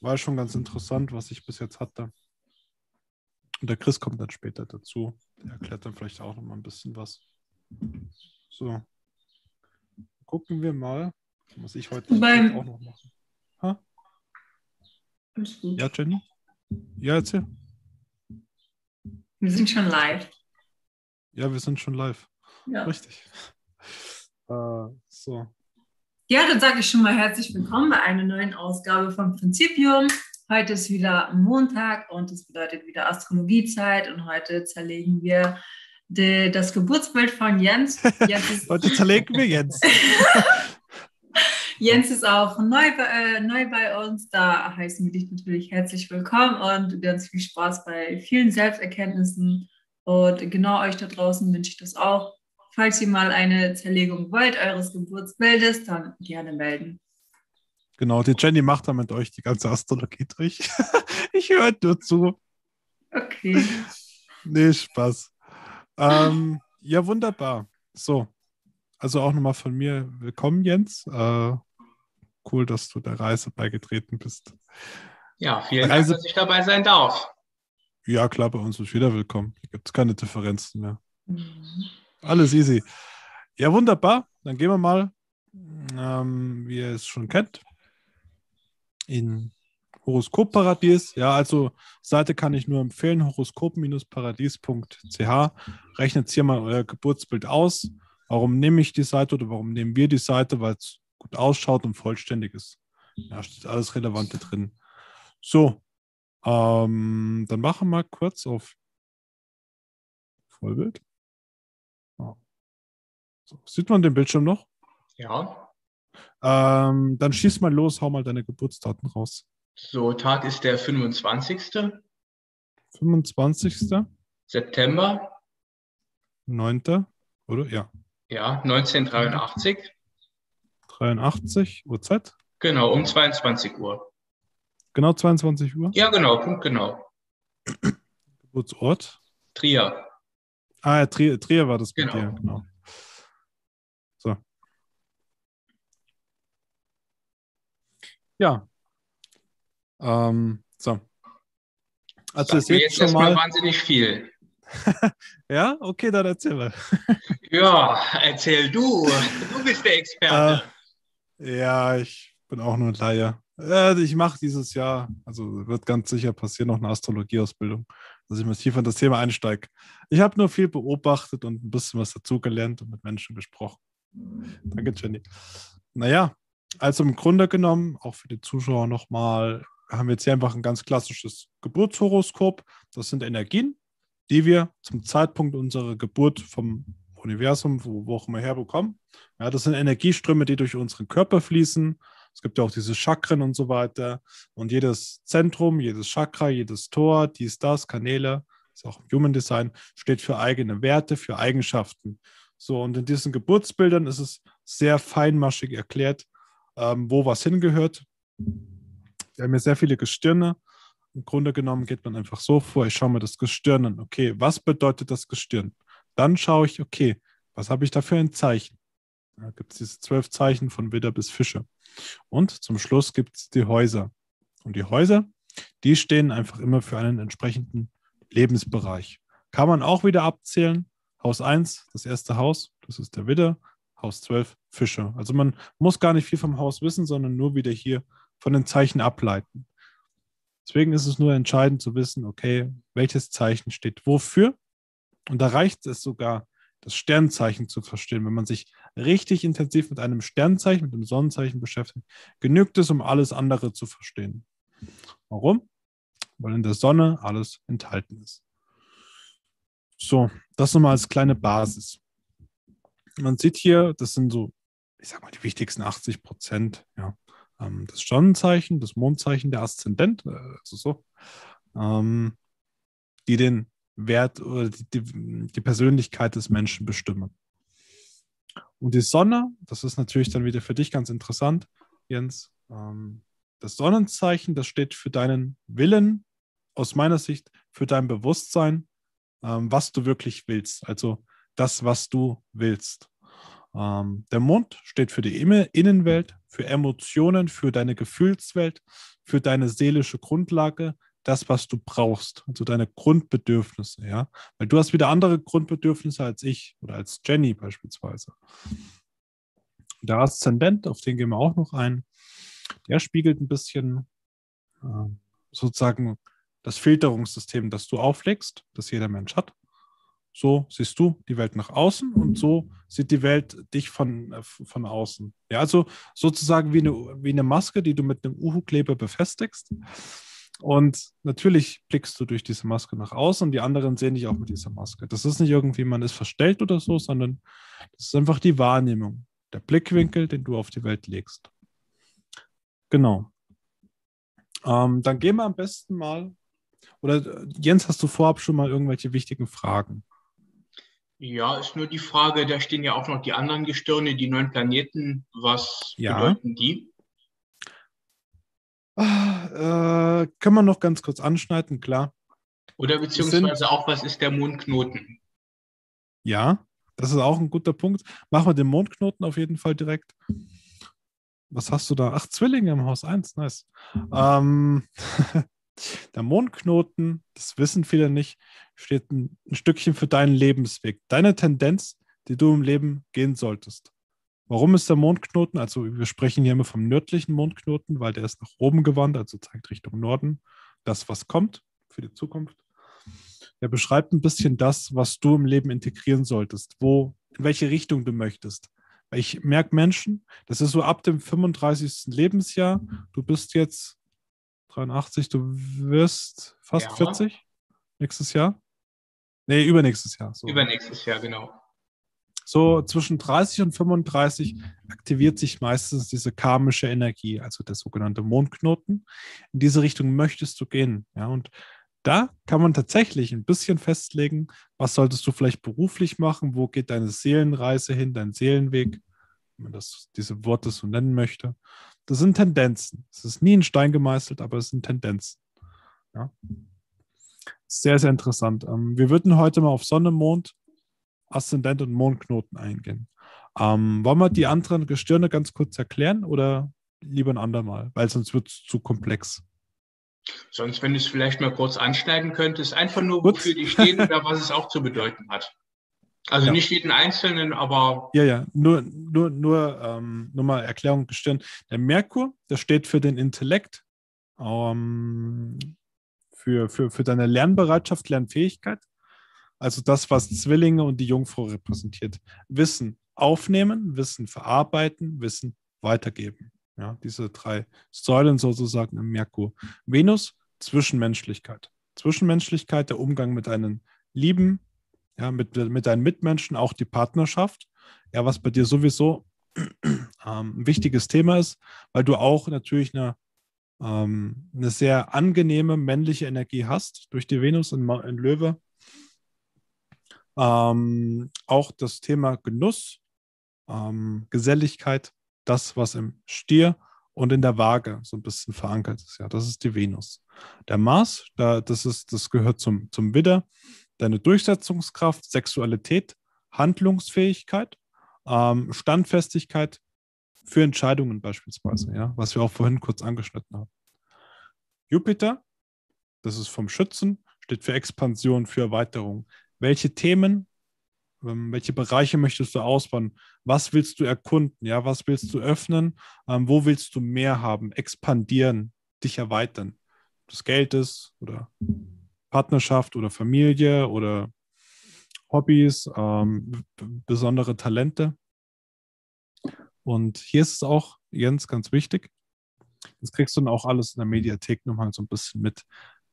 war schon ganz interessant, was ich bis jetzt hatte. Und der Chris kommt dann später dazu. Der erklärt dann vielleicht auch noch mal ein bisschen was. So. Gucken wir mal, was ich heute Beim- auch noch mache. Ha? Ja, Jenny? Ja, erzähl. Wir sind schon live. Ja, wir sind schon live. Ja. Richtig. Äh, so. Ja, dann sage ich schon mal herzlich willkommen bei einer neuen Ausgabe von Prinzipium. Heute ist wieder Montag und es bedeutet wieder Astrologiezeit und heute zerlegen wir de, das Geburtsbild von Jens. Jens ist, Heute zerlegen wir jetzt. Jens ist auch neu bei, äh, neu bei uns. Da heißen wir dich natürlich herzlich willkommen und ganz viel Spaß bei vielen Selbsterkenntnissen. Und genau euch da draußen wünsche ich das auch. Falls ihr mal eine Zerlegung wollt, eures Geburtsbildes, dann gerne melden. Genau, die Jenny macht dann mit euch die ganze Astrologie durch. ich höre nur zu. Okay. Nee, Spaß. Ähm, ja, wunderbar. So, also auch nochmal von mir willkommen, Jens. Äh, cool, dass du der Reise beigetreten bist. Ja, vielen Reise- Dank, dass ich dabei sein darf. Ja, klar, bei uns ist wieder willkommen. Hier gibt es keine Differenzen mehr. Mhm. Alles easy. Ja, wunderbar. Dann gehen wir mal, ähm, wie ihr es schon kennt, in Horoskopparadies. Ja, also Seite kann ich nur empfehlen, horoskop-paradies.ch. Rechnet hier mal euer Geburtsbild aus. Warum nehme ich die Seite oder warum nehmen wir die Seite? Weil es gut ausschaut und vollständig ist. Ja, steht alles Relevante drin. So, ähm, dann machen wir mal kurz auf Vollbild. So, sieht man den Bildschirm noch? Ja, Ähm, dann schieß mal los, hau mal deine Geburtsdaten raus. so Tag ist der 25. 25. September, 9. oder? Ja. ja, 1983. 83 Uhrzeit. Genau, um 22 Uhr. Genau 22 Uhr. Ja, genau, Punkt genau. Geburtsort. Trier. Ah, ja, Trier, Trier war das bei Genau. dir. Genau. So. Ja. Ähm, so. Also mir seht jetzt schon mal. wahnsinnig viel. Ja, okay, dann erzähl mal. Ja, erzähl du. Du bist der Experte. Äh, ja, ich bin auch nur ein Laie. Äh, ich mache dieses Jahr, also wird ganz sicher passieren, noch eine Astrologieausbildung, dass ich mal tiefer in das Thema einsteige. Ich habe nur viel beobachtet und ein bisschen was dazugelernt und mit Menschen gesprochen. Danke, Jenny. Naja, also im Grunde genommen, auch für die Zuschauer nochmal, haben wir jetzt hier einfach ein ganz klassisches Geburtshoroskop. Das sind Energien, die wir zum Zeitpunkt unserer Geburt vom Universum, wo, wo auch immer herbekommen. Ja, das sind Energieströme, die durch unseren Körper fließen. Es gibt ja auch diese Chakren und so weiter. Und jedes Zentrum, jedes Chakra, jedes Tor, dies, das, Kanäle, ist auch im Human Design, steht für eigene Werte, für Eigenschaften. So, und in diesen Geburtsbildern ist es sehr feinmaschig erklärt, ähm, wo was hingehört. Wir haben hier sehr viele Gestirne. Im Grunde genommen geht man einfach so vor, ich schaue mir das Gestirn an. Okay, was bedeutet das Gestirn? Dann schaue ich, okay, was habe ich da für ein Zeichen? Da gibt es diese zwölf Zeichen von Widder bis Fische. Und zum Schluss gibt es die Häuser. Und die Häuser, die stehen einfach immer für einen entsprechenden Lebensbereich. Kann man auch wieder abzählen. Haus 1, das erste Haus, das ist der Widder. Haus 12, Fische. Also man muss gar nicht viel vom Haus wissen, sondern nur wieder hier von den Zeichen ableiten. Deswegen ist es nur entscheidend zu wissen, okay, welches Zeichen steht wofür. Und da reicht es sogar, das Sternzeichen zu verstehen. Wenn man sich richtig intensiv mit einem Sternzeichen, mit dem Sonnenzeichen beschäftigt, genügt es, um alles andere zu verstehen. Warum? Weil in der Sonne alles enthalten ist. So, das nochmal als kleine Basis. Man sieht hier, das sind so, ich sag mal, die wichtigsten 80 Prozent, ja. Ähm, das Sonnenzeichen, das Mondzeichen, der Aszendent, äh, also so, ähm, die den Wert oder die, die, die Persönlichkeit des Menschen bestimmen. Und die Sonne, das ist natürlich dann wieder für dich ganz interessant, Jens. Ähm, das Sonnenzeichen, das steht für deinen Willen, aus meiner Sicht, für dein Bewusstsein, ähm, was du wirklich willst. Also das, was du willst. Ähm, der Mond steht für die Innenwelt, für Emotionen, für deine Gefühlswelt, für deine seelische Grundlage, das, was du brauchst, also deine Grundbedürfnisse, ja. Weil du hast wieder andere Grundbedürfnisse als ich oder als Jenny beispielsweise. Der Aszendent, auf den gehen wir auch noch ein, der spiegelt ein bisschen äh, sozusagen das Filterungssystem, das du auflegst, das jeder Mensch hat. So siehst du die Welt nach außen und so sieht die Welt dich von, äh, von außen. Ja, also sozusagen wie eine, wie eine Maske, die du mit einem Uhu-Kleber befestigst. Und natürlich blickst du durch diese Maske nach außen und die anderen sehen dich auch mit dieser Maske. Das ist nicht irgendwie, man ist verstellt oder so, sondern das ist einfach die Wahrnehmung, der Blickwinkel, den du auf die Welt legst. Genau. Ähm, dann gehen wir am besten mal, oder Jens, hast du vorab schon mal irgendwelche wichtigen Fragen? Ja, ist nur die Frage, da stehen ja auch noch die anderen Gestirne, die neun Planeten. Was Ja. bedeuten die? Ah, Äh, können wir noch ganz kurz anschneiden, klar. Oder beziehungsweise auch, was ist der Mondknoten? Ja, das ist auch ein guter Punkt. Machen wir den Mondknoten auf jeden Fall direkt. Was hast du da? Ach, Zwillinge im Haus 1, nice. Ähm, der Mondknoten, das wissen viele nicht, steht ein, ein Stückchen für deinen Lebensweg, deine Tendenz, die du im Leben gehen solltest. Warum ist der Mondknoten? Also wir sprechen hier immer vom nördlichen Mondknoten, weil der ist nach oben gewandt, also zeigt Richtung Norden. Das, was kommt für die Zukunft. Er beschreibt ein bisschen das, was du im Leben integrieren solltest, wo, in welche Richtung du möchtest. Ich merke Menschen, das ist so ab dem 35. Lebensjahr, du bist jetzt 83, du wirst fast Ja. 40 nächstes Jahr. Nee, übernächstes Jahr. So. Übernächstes Jahr, genau. So zwischen 30 und 35 aktiviert sich meistens diese karmische Energie, also der sogenannte Mondknoten. In diese Richtung möchtest du gehen. Ja, und da kann man tatsächlich ein bisschen festlegen, was solltest du vielleicht beruflich machen, wo geht deine Seelenreise hin, dein Seelenweg, wenn man das, diese Worte so nennen möchte. Das sind Tendenzen. Es ist nie in Stein gemeißelt, aber es sind Tendenzen. Ja. Sehr, sehr interessant. Ähm, wir würden heute mal auf Sonne, Mond, Aszendent und Mondknoten eingehen. Ähm, wollen wir die anderen Gestirne ganz kurz erklären oder lieber ein andermal? Weil sonst wird es zu komplex. Sonst, wenn du es vielleicht mal kurz anschneiden könntest, einfach nur, wofür die stehen oder was es auch zu bedeuten hat. Also Ja. nicht jeden Einzelnen, aber Ja, ja, nur, nur, nur, ähm, nur mal Erklärung Gestirn. Der Merkur, der steht für den Intellekt, ähm, für, für, für deine Lernbereitschaft, Lernfähigkeit. Also das, was Zwillinge und die Jungfrau repräsentiert. Wissen aufnehmen, Wissen verarbeiten, Wissen weitergeben. Ja, diese drei Säulen sozusagen im Merkur. Venus, Zwischenmenschlichkeit. Zwischenmenschlichkeit, der Umgang mit deinen Lieben, ja, mit, mit deinen Mitmenschen, auch die Partnerschaft. Ja, was bei dir sowieso ähm, ein wichtiges Thema ist, weil du auch natürlich eine, ähm, eine sehr angenehme männliche Energie hast durch die Venus in, in Löwe. Ähm, auch das Thema Genuss, ähm, Geselligkeit, das, was im Stier und in der Waage so ein bisschen verankert ist. Ja, das ist die Venus. Der Mars, da, das, ist, das gehört zum, zum Widder, deine Durchsetzungskraft, Sexualität, Handlungsfähigkeit, ähm, Standfestigkeit für Entscheidungen beispielsweise, ja, was wir auch vorhin kurz angeschnitten haben. Jupiter, das ist vom Schützen, steht für Expansion, für Erweiterung. Welche Themen, ähm, welche Bereiche möchtest du ausbauen? Was willst du erkunden? Ja, was willst du öffnen? Ähm, wo willst du mehr haben? Expandieren, dich erweitern. Ob das Geld ist oder Partnerschaft oder Familie oder Hobbys, ähm, besondere Talente. Und hier ist es auch, Jens, ganz wichtig. Das kriegst du dann auch alles in der Mediathek nochmal so ein bisschen mit.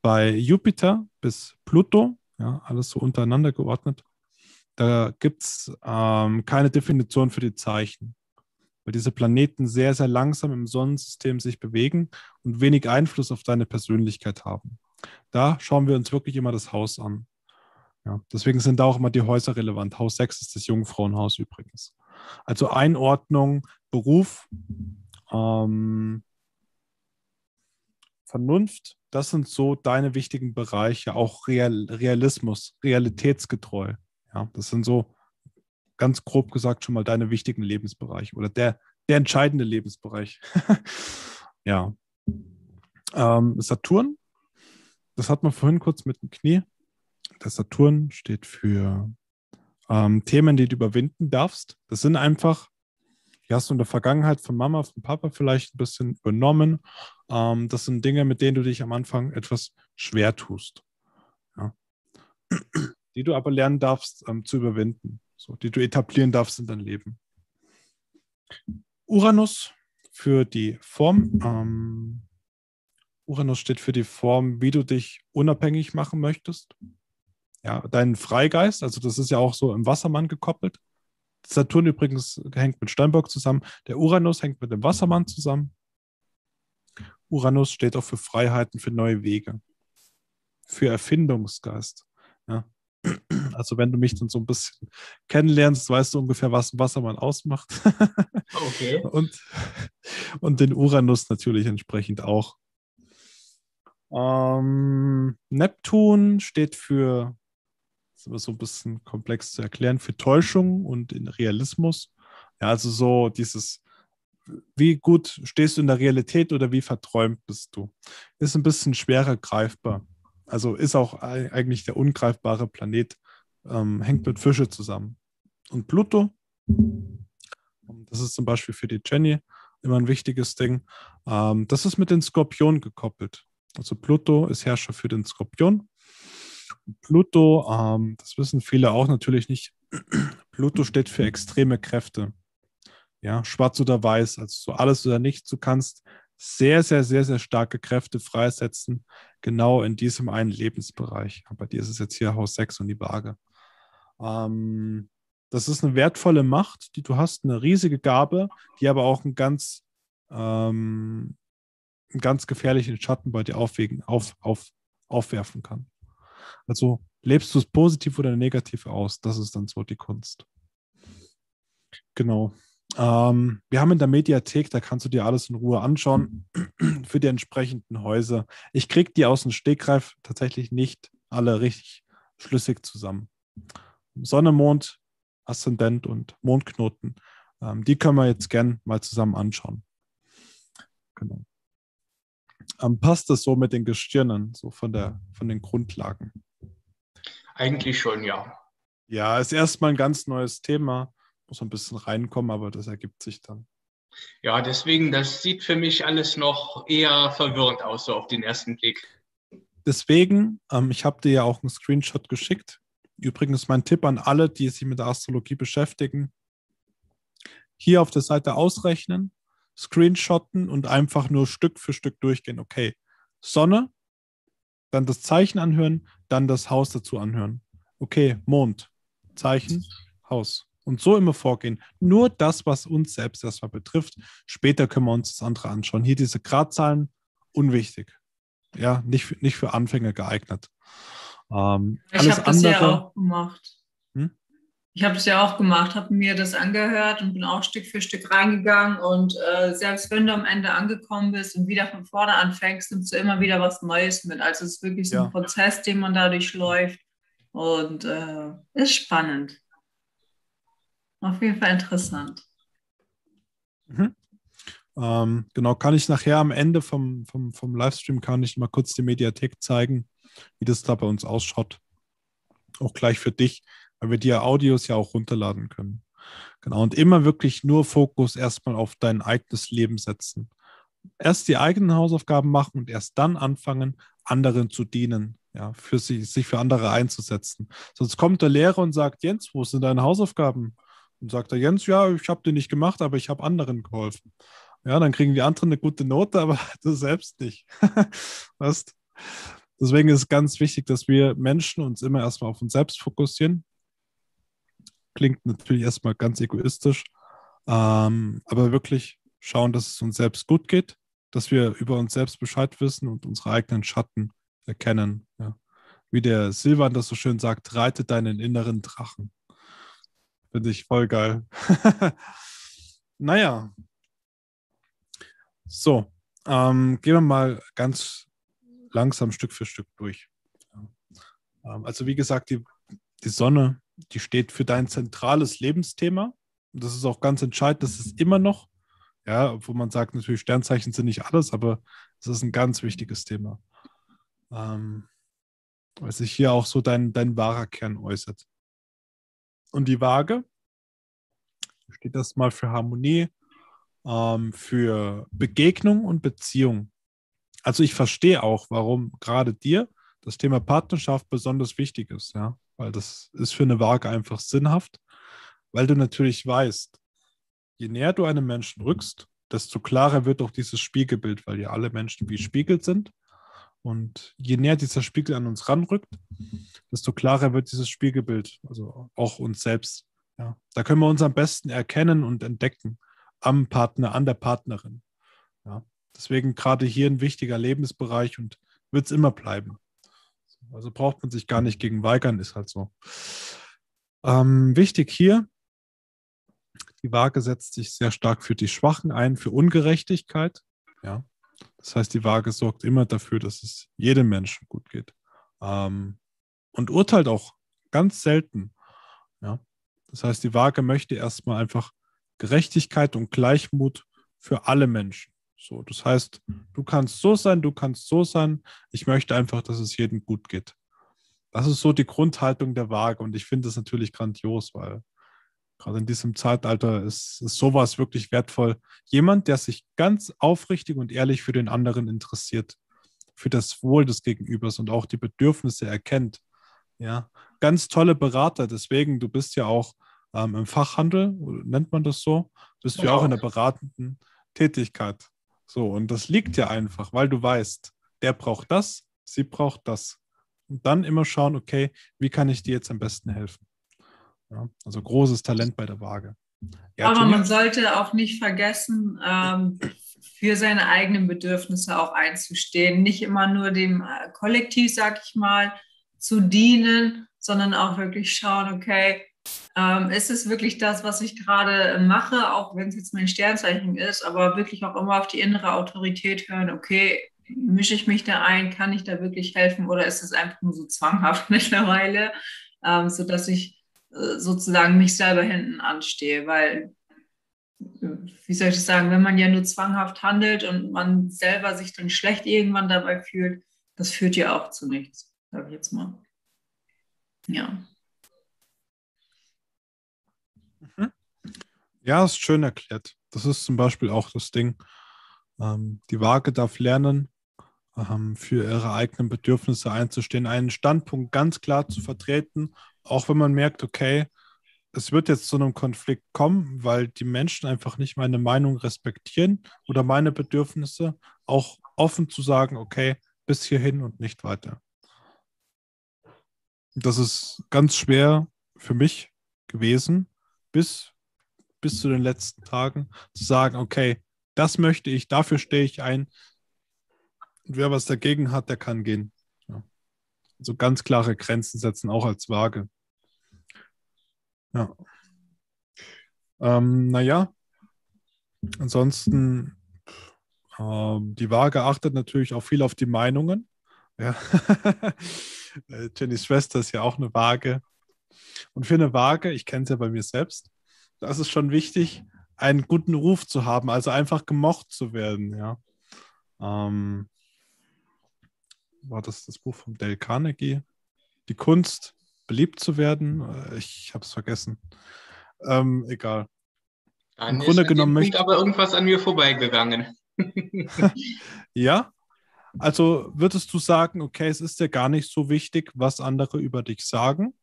Bei Jupiter bis Pluto, ja, alles so untereinander geordnet, da gibt es ähm, keine Definition für die Zeichen, weil diese Planeten sehr, sehr langsam im Sonnensystem sich bewegen und wenig Einfluss auf deine Persönlichkeit haben. Da schauen wir uns wirklich immer das Haus an. Ja, deswegen sind da auch immer die Häuser relevant. Haus 6 ist das Jungfrauenhaus übrigens. Also Einordnung, Beruf, ähm, Vernunft, das sind so deine wichtigen Bereiche. Auch Real, Realismus, realitätsgetreu. Ja, das sind so ganz grob gesagt schon mal deine wichtigen Lebensbereiche oder der, der entscheidende Lebensbereich. ja. Ähm, Saturn, das hat man vorhin kurz mit dem Knie. Der Saturn steht für ähm, Themen, die du überwinden darfst. Das sind einfach, die hast du in der Vergangenheit von Mama, von Papa vielleicht ein bisschen übernommen. Ähm, das sind Dinge, mit denen du dich am Anfang etwas schwer tust. Ja. Die du aber lernen darfst ähm, zu überwinden, so, die du etablieren darfst in dein Leben. Uranus für die Form. Uranus steht für die Form, wie du dich unabhängig machen möchtest. Ja, deinen Freigeist, also das ist ja auch so im Wassermann gekoppelt. Saturn übrigens hängt mit Steinbock zusammen. Der Uranus hängt mit dem Wassermann zusammen. Uranus steht auch für Freiheiten, für neue Wege, für Erfindungsgeist. Ja. Also wenn du mich dann so ein bisschen kennenlernst, weißt du ungefähr, was ein Wassermann ausmacht. Okay. und, und den Uranus natürlich entsprechend auch. Ähm, Neptun steht für, das ist immer so ein bisschen komplex zu erklären, für Täuschung und in Realismus. Ja, also so dieses, wie gut stehst du in der Realität oder wie verträumt bist du? Ist ein bisschen schwerer greifbar. Also ist auch eigentlich der ungreifbare Planet, ähm, hängt mit Fische zusammen. Und Pluto, das ist zum Beispiel für die Jenny immer ein wichtiges Ding, ähm, das ist mit den Skorpionen gekoppelt. Also Pluto ist Herrscher für den Skorpion. Pluto, ähm, das wissen viele auch natürlich nicht, Pluto steht für extreme Kräfte. Ja, schwarz oder weiß, also so alles oder nichts. Du kannst sehr, sehr, sehr, sehr starke Kräfte freisetzen, genau in diesem einen Lebensbereich. Bei dir ist es jetzt hier Haus 6 und die Waage. Ähm, das ist eine wertvolle Macht, die du hast, eine riesige Gabe, die aber auch einen ganz ähm, einen ganz gefährlichen Schatten bei dir aufwägen, auf, auf, aufwerfen kann. Also lebst du es positiv oder negativ aus? Das ist dann so die Kunst. Genau. Ähm, wir haben in der Mediathek, da kannst du dir alles in Ruhe anschauen, für die entsprechenden Häuser. Ich kriege die aus dem Stegreif tatsächlich nicht alle richtig schlüssig zusammen. Sonne, Mond, Aszendent und Mondknoten, ähm, die können wir jetzt gern mal zusammen anschauen. Genau ähm, passt das so mit den Gestirnen, so von, der, von den Grundlagen? Eigentlich schon, ja. Ja, ist erstmal ein ganz neues Thema. Muss ein bisschen reinkommen, aber das ergibt sich dann. Ja, deswegen, das sieht für mich alles noch eher verwirrend aus, so auf den ersten Blick. Deswegen, ähm, ich habe dir ja auch einen Screenshot geschickt. Übrigens mein Tipp an alle, die sich mit der Astrologie beschäftigen. Hier auf der Seite ausrechnen, screenshotten und einfach nur Stück für Stück durchgehen. Okay, Sonne, dann das Zeichen anhören, dann das Haus dazu anhören. Okay, Mond, Zeichen, Haus. Und so immer vorgehen. Nur das, was uns selbst erstmal betrifft. Später können wir uns das andere anschauen. Hier diese Gradzahlen, unwichtig. Ja, nicht, nicht für Anfänger geeignet. Ähm, ich habe das ja auch gemacht. Ich habe es ja auch gemacht, habe mir das angehört und bin auch Stück für Stück reingegangen. Und äh, selbst wenn du am Ende angekommen bist und wieder von vorne anfängst, nimmst du immer wieder was Neues mit. Also es ist wirklich so ja. ein Prozess, den man dadurch läuft. Und äh, ist spannend. Auf jeden Fall interessant. Mhm. Ähm, genau, kann ich nachher am Ende vom, vom, vom Livestream, kann ich mal kurz die Mediathek zeigen, wie das da bei uns ausschaut. Auch gleich für dich weil wir die Audios ja auch runterladen können. Genau, und immer wirklich nur Fokus erstmal auf dein eigenes Leben setzen. Erst die eigenen Hausaufgaben machen und erst dann anfangen, anderen zu dienen, ja, für sich, sich für andere einzusetzen. Sonst kommt der Lehrer und sagt, Jens, wo sind deine Hausaufgaben? Und sagt er, Jens, ja, ich habe die nicht gemacht, aber ich habe anderen geholfen. Ja, dann kriegen die anderen eine gute Note, aber du selbst nicht. weißt? Deswegen ist es ganz wichtig, dass wir Menschen uns immer erstmal auf uns selbst fokussieren klingt natürlich erstmal ganz egoistisch, ähm, aber wirklich schauen, dass es uns selbst gut geht, dass wir über uns selbst Bescheid wissen und unsere eigenen Schatten erkennen. Ja. Wie der Silvan das so schön sagt, reite deinen inneren Drachen. Finde ich voll geil. naja. So, ähm, gehen wir mal ganz langsam Stück für Stück durch. Ähm, also wie gesagt, die, die Sonne die steht für dein zentrales Lebensthema. Und das ist auch ganz entscheidend, das ist immer noch, ja, obwohl man sagt, natürlich Sternzeichen sind nicht alles, aber es ist ein ganz wichtiges Thema. Ähm, weil sich hier auch so dein, dein wahrer Kern äußert. Und die Waage steht das mal für Harmonie, ähm, für Begegnung und Beziehung. Also ich verstehe auch, warum gerade dir das Thema Partnerschaft besonders wichtig ist, ja, weil das ist für eine Waage einfach sinnhaft, weil du natürlich weißt, je näher du einem Menschen rückst, desto klarer wird auch dieses Spiegelbild, weil ja alle Menschen wie Spiegel sind. Und je näher dieser Spiegel an uns ranrückt, desto klarer wird dieses Spiegelbild, also auch uns selbst. Ja. Da können wir uns am besten erkennen und entdecken am Partner, an der Partnerin. Ja. Deswegen gerade hier ein wichtiger Lebensbereich und wird es immer bleiben. Also braucht man sich gar nicht gegen weigern, ist halt so. Ähm, wichtig hier, die Waage setzt sich sehr stark für die Schwachen ein, für Ungerechtigkeit. Ja. Das heißt, die Waage sorgt immer dafür, dass es jedem Menschen gut geht. Ähm, und urteilt auch ganz selten. Ja. Das heißt, die Waage möchte erstmal einfach Gerechtigkeit und Gleichmut für alle Menschen. So, das heißt, du kannst so sein, du kannst so sein. Ich möchte einfach, dass es jedem gut geht. Das ist so die Grundhaltung der Waage und ich finde das natürlich grandios, weil gerade in diesem Zeitalter ist, ist sowas wirklich wertvoll. Jemand, der sich ganz aufrichtig und ehrlich für den anderen interessiert, für das Wohl des Gegenübers und auch die Bedürfnisse erkennt. Ja, ganz tolle Berater. Deswegen, du bist ja auch ähm, im Fachhandel, nennt man das so, bist du ja auch in der beratenden Tätigkeit. So, und das liegt ja einfach, weil du weißt, der braucht das, sie braucht das. Und dann immer schauen, okay, wie kann ich dir jetzt am besten helfen? Ja, also großes Talent bei der Waage. Ja, Aber man sollte auch nicht vergessen, ähm, für seine eigenen Bedürfnisse auch einzustehen. Nicht immer nur dem äh, Kollektiv, sag ich mal, zu dienen, sondern auch wirklich schauen, okay, ähm, ist es wirklich das, was ich gerade mache, auch wenn es jetzt mein Sternzeichen ist, aber wirklich auch immer auf die innere Autorität hören, okay, mische ich mich da ein, kann ich da wirklich helfen oder ist es einfach nur so zwanghaft mittlerweile, ähm, sodass ich äh, sozusagen mich selber hinten anstehe, weil, wie soll ich das sagen, wenn man ja nur zwanghaft handelt und man selber sich dann schlecht irgendwann dabei fühlt, das führt ja auch zu nichts, sage ich jetzt mal. Ja. Ja, ist schön erklärt. Das ist zum Beispiel auch das Ding. Ähm, die Waage darf lernen, ähm, für ihre eigenen Bedürfnisse einzustehen, einen Standpunkt ganz klar zu vertreten, auch wenn man merkt, okay, es wird jetzt zu einem Konflikt kommen, weil die Menschen einfach nicht meine Meinung respektieren oder meine Bedürfnisse, auch offen zu sagen, okay, bis hierhin und nicht weiter. Das ist ganz schwer für mich gewesen, bis, bis zu den letzten Tagen zu sagen, okay, das möchte ich, dafür stehe ich ein. Und wer was dagegen hat, der kann gehen. Ja. Also ganz klare Grenzen setzen, auch als Waage. Ja. Ähm, naja, ansonsten, ähm, die Waage achtet natürlich auch viel auf die Meinungen. Ja. Äh, Jennys Schwester ist ja auch eine Waage. Und für eine Waage, ich kenne es ja bei mir selbst, da ist schon wichtig, einen guten Ruf zu haben, also einfach gemocht zu werden, ja. Ähm, war das das Buch von Dale Carnegie? Die Kunst, beliebt zu werden? Äh, ich habe es vergessen. Ähm, egal. Dann Im Grunde genommen möchte aber irgendwas an mir vorbeigegangen. ja, also würdest du sagen, okay, es ist dir gar nicht so wichtig, was andere über dich sagen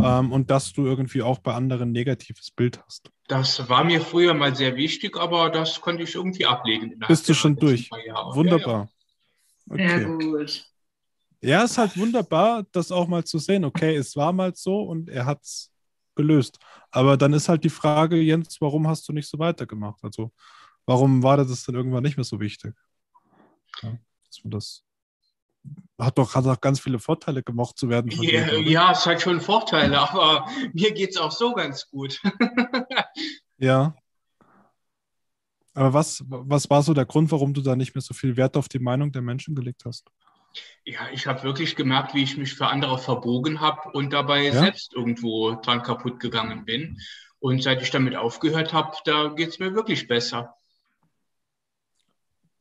ähm, und dass du irgendwie auch bei anderen ein negatives Bild hast? Das war mir früher mal sehr wichtig, aber das konnte ich irgendwie ablegen. Bist du schon durch? Wunderbar. Ja, ja. Okay. Sehr gut. Ja, es ist halt wunderbar, das auch mal zu sehen. Okay, es war mal so und er hat es gelöst. Aber dann ist halt die Frage, Jens, warum hast du nicht so weitergemacht? Also, warum war das dann irgendwann nicht mehr so wichtig? Ja, dass man das hat doch, hat doch ganz viele Vorteile, gemocht zu werden. Ja, dir, ja, es hat schon Vorteile, aber mir geht es auch so ganz gut. ja. Aber was, was war so der Grund, warum du da nicht mehr so viel Wert auf die Meinung der Menschen gelegt hast? Ja, ich habe wirklich gemerkt, wie ich mich für andere verbogen habe und dabei Ja? selbst irgendwo dran kaputt gegangen bin. Und seit ich damit aufgehört habe, da geht es mir wirklich besser.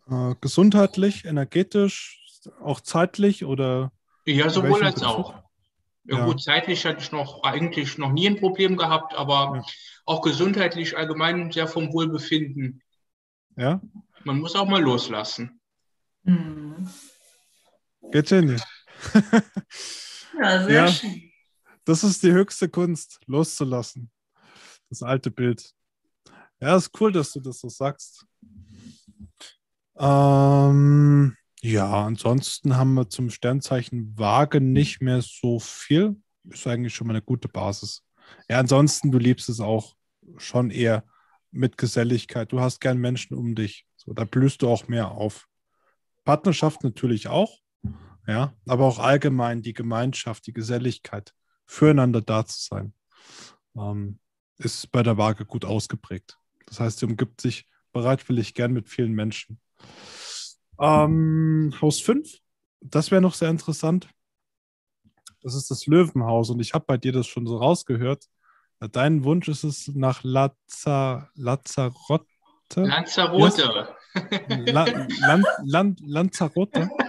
Äh, gesundheitlich, energetisch, auch zeitlich oder Ja, sowohl als Bezug? auch. Ja, Ja. gut, zeitlich hatte ich noch eigentlich noch nie ein Problem gehabt, aber Ja. auch gesundheitlich allgemein sehr vom Wohlbefinden. Ja? Man muss auch mal loslassen. Mhm. Geht Jenny. Ja, sehr Ja. schön. Das ist die höchste Kunst, loszulassen. Das alte Bild. Ja, ist cool, dass du das so sagst. Ähm, ja, ansonsten haben wir zum Sternzeichen Waage nicht mehr so viel. Ist eigentlich schon mal eine gute Basis. Ja, ansonsten, du liebst es auch schon eher mit Geselligkeit. Du hast gern Menschen um dich. So, da blühst du auch mehr auf. Partnerschaft natürlich auch. Ja, aber auch allgemein die Gemeinschaft, die Geselligkeit, füreinander da zu sein, ähm, ist bei der Waage gut ausgeprägt. Das heißt, sie umgibt sich bereitwillig gern mit vielen Menschen. Ähm, Haus 5, das wäre noch sehr interessant. Das ist das Löwenhaus und ich habe bei dir das schon so rausgehört. Dein Wunsch ist es nach Lazza, Lazzarotte? Lanzarote. La, Lan, Lan, Lanzarote?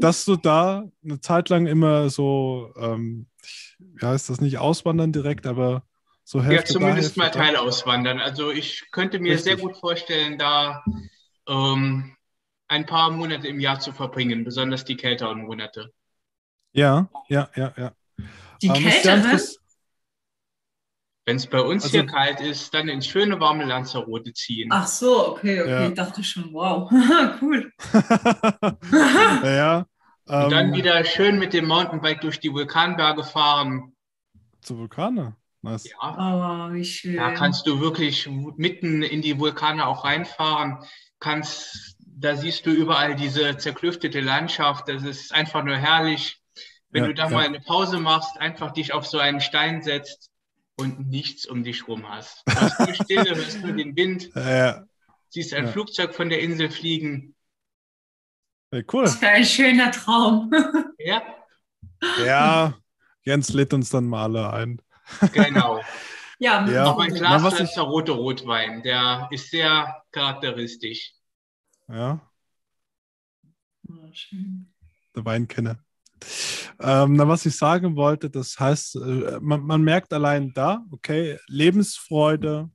dass du da eine Zeit lang immer so, ähm, ich- wie heißt das nicht, auswandern direkt, aber so Ja, Hälfte da, zumindest Hälfte mal da. Teil auswandern. Also ich könnte mir Richtig. sehr gut vorstellen, da ähm, ein paar Monate im Jahr zu verbringen, besonders die kälteren Monate. Ja, ja, ja, ja. Die Ähm, kälteren? Wenn es bei uns Also- hier kalt ist, dann ins schöne warme Lanzarote ziehen. Ach so, okay, okay. Ja. Ich dachte schon, wow. cool. ja, ja. Und dann ähm, wieder schön mit dem Mountainbike durch die Vulkanberge fahren. zu Vulkane. Nice. Ja, Oh, wie schön. da kannst du wirklich mitten in die Vulkane auch reinfahren. Kannst, da siehst du überall diese zerklüftete Landschaft. Das ist einfach nur herrlich. Wenn Ja, du da ja. mal eine Pause machst, einfach dich auf so einen Stein setzt und nichts um dich rum hast. Du hast nur Stille, hörst nur den Wind, Äh, siehst ein Ja. Flugzeug von der Insel fliegen. cool. Was für ein schöner Traum. Ja, Ja, Jens lädt uns dann mal alle ein. Genau. ja, Ja. Auch ein Na, Glas was ich- Lanzarote Rotwein, der ist sehr charakteristisch. Ja, schön. der Weinkenner. Ähm, na, was ich sagen wollte, das heißt, äh, man, man merkt allein da, okay, Lebensfreude,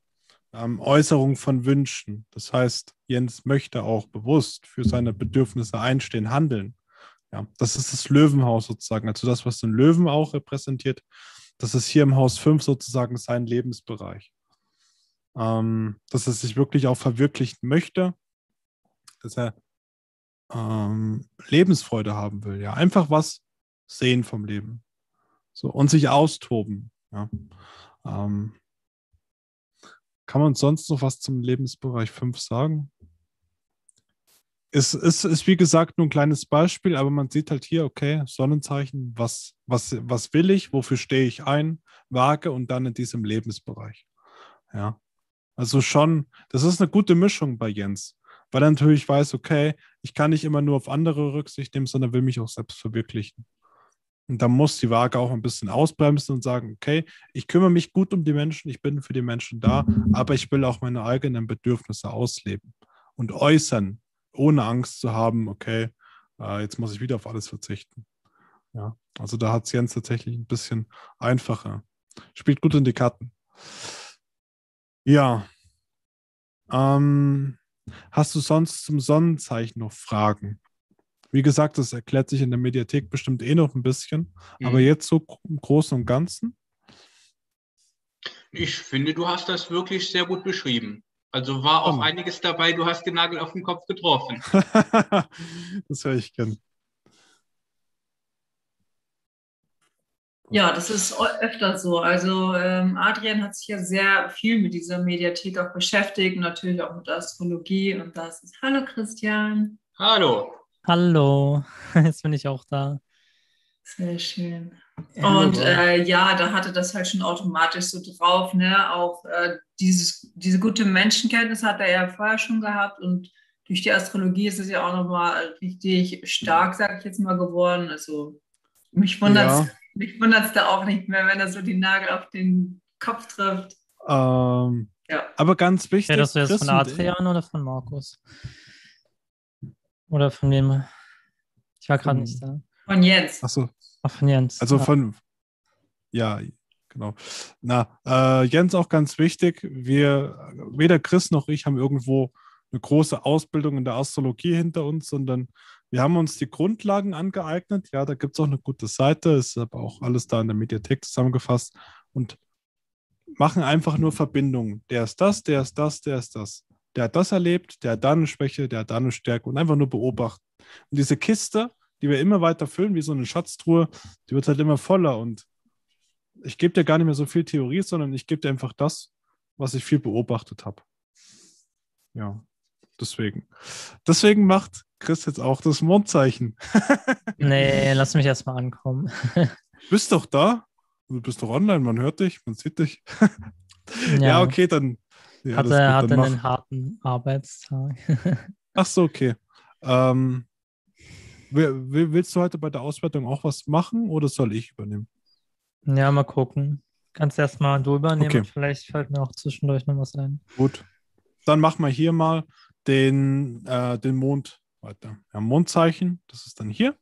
ähm, Äußerung von Wünschen. Das heißt, Jens möchte auch bewusst für seine Bedürfnisse einstehen, handeln. Ja, das ist das Löwenhaus sozusagen, also das, was den Löwen auch repräsentiert. Das ist hier im Haus 5 sozusagen sein Lebensbereich. Ähm, dass er sich wirklich auch verwirklichen möchte, dass er ähm, Lebensfreude haben will, ja, einfach was sehen vom Leben. So, und sich austoben. Ja. Ähm, kann man sonst noch was zum Lebensbereich 5 sagen? Es ist, ist, wie gesagt, nur ein kleines Beispiel, aber man sieht halt hier, okay, Sonnenzeichen, was, was, was will ich, wofür stehe ich ein, Waage und dann in diesem Lebensbereich. Ja. Also schon, das ist eine gute Mischung bei Jens, weil er natürlich weiß, okay, ich kann nicht immer nur auf andere Rücksicht nehmen, sondern will mich auch selbst verwirklichen. Und da muss die Waage auch ein bisschen ausbremsen und sagen, okay, ich kümmere mich gut um die Menschen, ich bin für die Menschen da, aber ich will auch meine eigenen Bedürfnisse ausleben und äußern, ohne Angst zu haben, okay, äh, jetzt muss ich wieder auf alles verzichten. Ja, also da hat es Jens tatsächlich ein bisschen einfacher. Spielt gut in die Karten. Ja. Ähm, hast du sonst zum Sonnenzeichen noch Fragen? Wie gesagt, das erklärt sich in der Mediathek bestimmt eh noch ein bisschen, aber Mhm. jetzt so im Großen und Ganzen. Ich finde, du hast das wirklich sehr gut beschrieben. Also war auch Oh. einiges dabei, du hast den Nagel auf den Kopf getroffen. das höre ich gern. Ja, das ist öfter so. Also ähm, Adrian hat sich ja sehr viel mit dieser Mediathek auch beschäftigt, und natürlich auch mit der Astrologie. Und das ist Hallo Christian. Hallo. Hallo, jetzt bin ich auch da. Sehr schön. Und äh, ja, da hatte das halt schon automatisch so drauf, ne? Auch äh, dieses, diese gute Menschenkenntnis hat er ja vorher schon gehabt und durch die Astrologie ist es ja auch nochmal richtig stark, sag ich jetzt mal, geworden. Also mich wundert es ja. da auch nicht mehr, wenn er so die Nagel auf den Kopf trifft. Ähm, ja. Aber ganz wichtig. Ja, das jetzt von Adrian oder von Markus? Oder von wem? Ich war gerade nicht da. Von Jens. Achso. Ach, von Jens. Also ja. von, ja, genau. Na, äh, Jens auch ganz wichtig. Wir, weder Chris noch ich haben irgendwo eine große Ausbildung in der Astrologie hinter uns, sondern wir haben uns die Grundlagen angeeignet. Ja, da gibt es auch eine gute Seite, ist aber auch alles da in der Mediathek zusammengefasst und machen einfach nur Verbindungen. Der ist das, der ist das, der ist das. Der hat das erlebt, der hat da eine Schwäche, der hat da eine Stärke und einfach nur beobachten. Und diese Kiste, die wir immer weiter füllen, wie so eine Schatztruhe, die wird halt immer voller. Und ich gebe dir gar nicht mehr so viel Theorie, sondern ich gebe dir einfach das, was ich viel beobachtet habe. Ja, deswegen. Deswegen macht Chris jetzt auch das Mondzeichen. nee, lass mich erstmal ankommen. bist doch da. Du bist doch online, man hört dich, man sieht dich. ja. ja, okay, dann. Ja, hatte hatte einen harten Arbeitstag. Ach so, okay. Ähm, willst du heute bei der Auswertung auch was machen oder soll ich übernehmen? Ja, mal gucken. Kannst erstmal du übernehmen okay. vielleicht fällt mir auch zwischendurch noch was ein. Gut. Dann machen wir hier mal den, äh, den Mond weiter. Ja, Mondzeichen, das ist dann hier.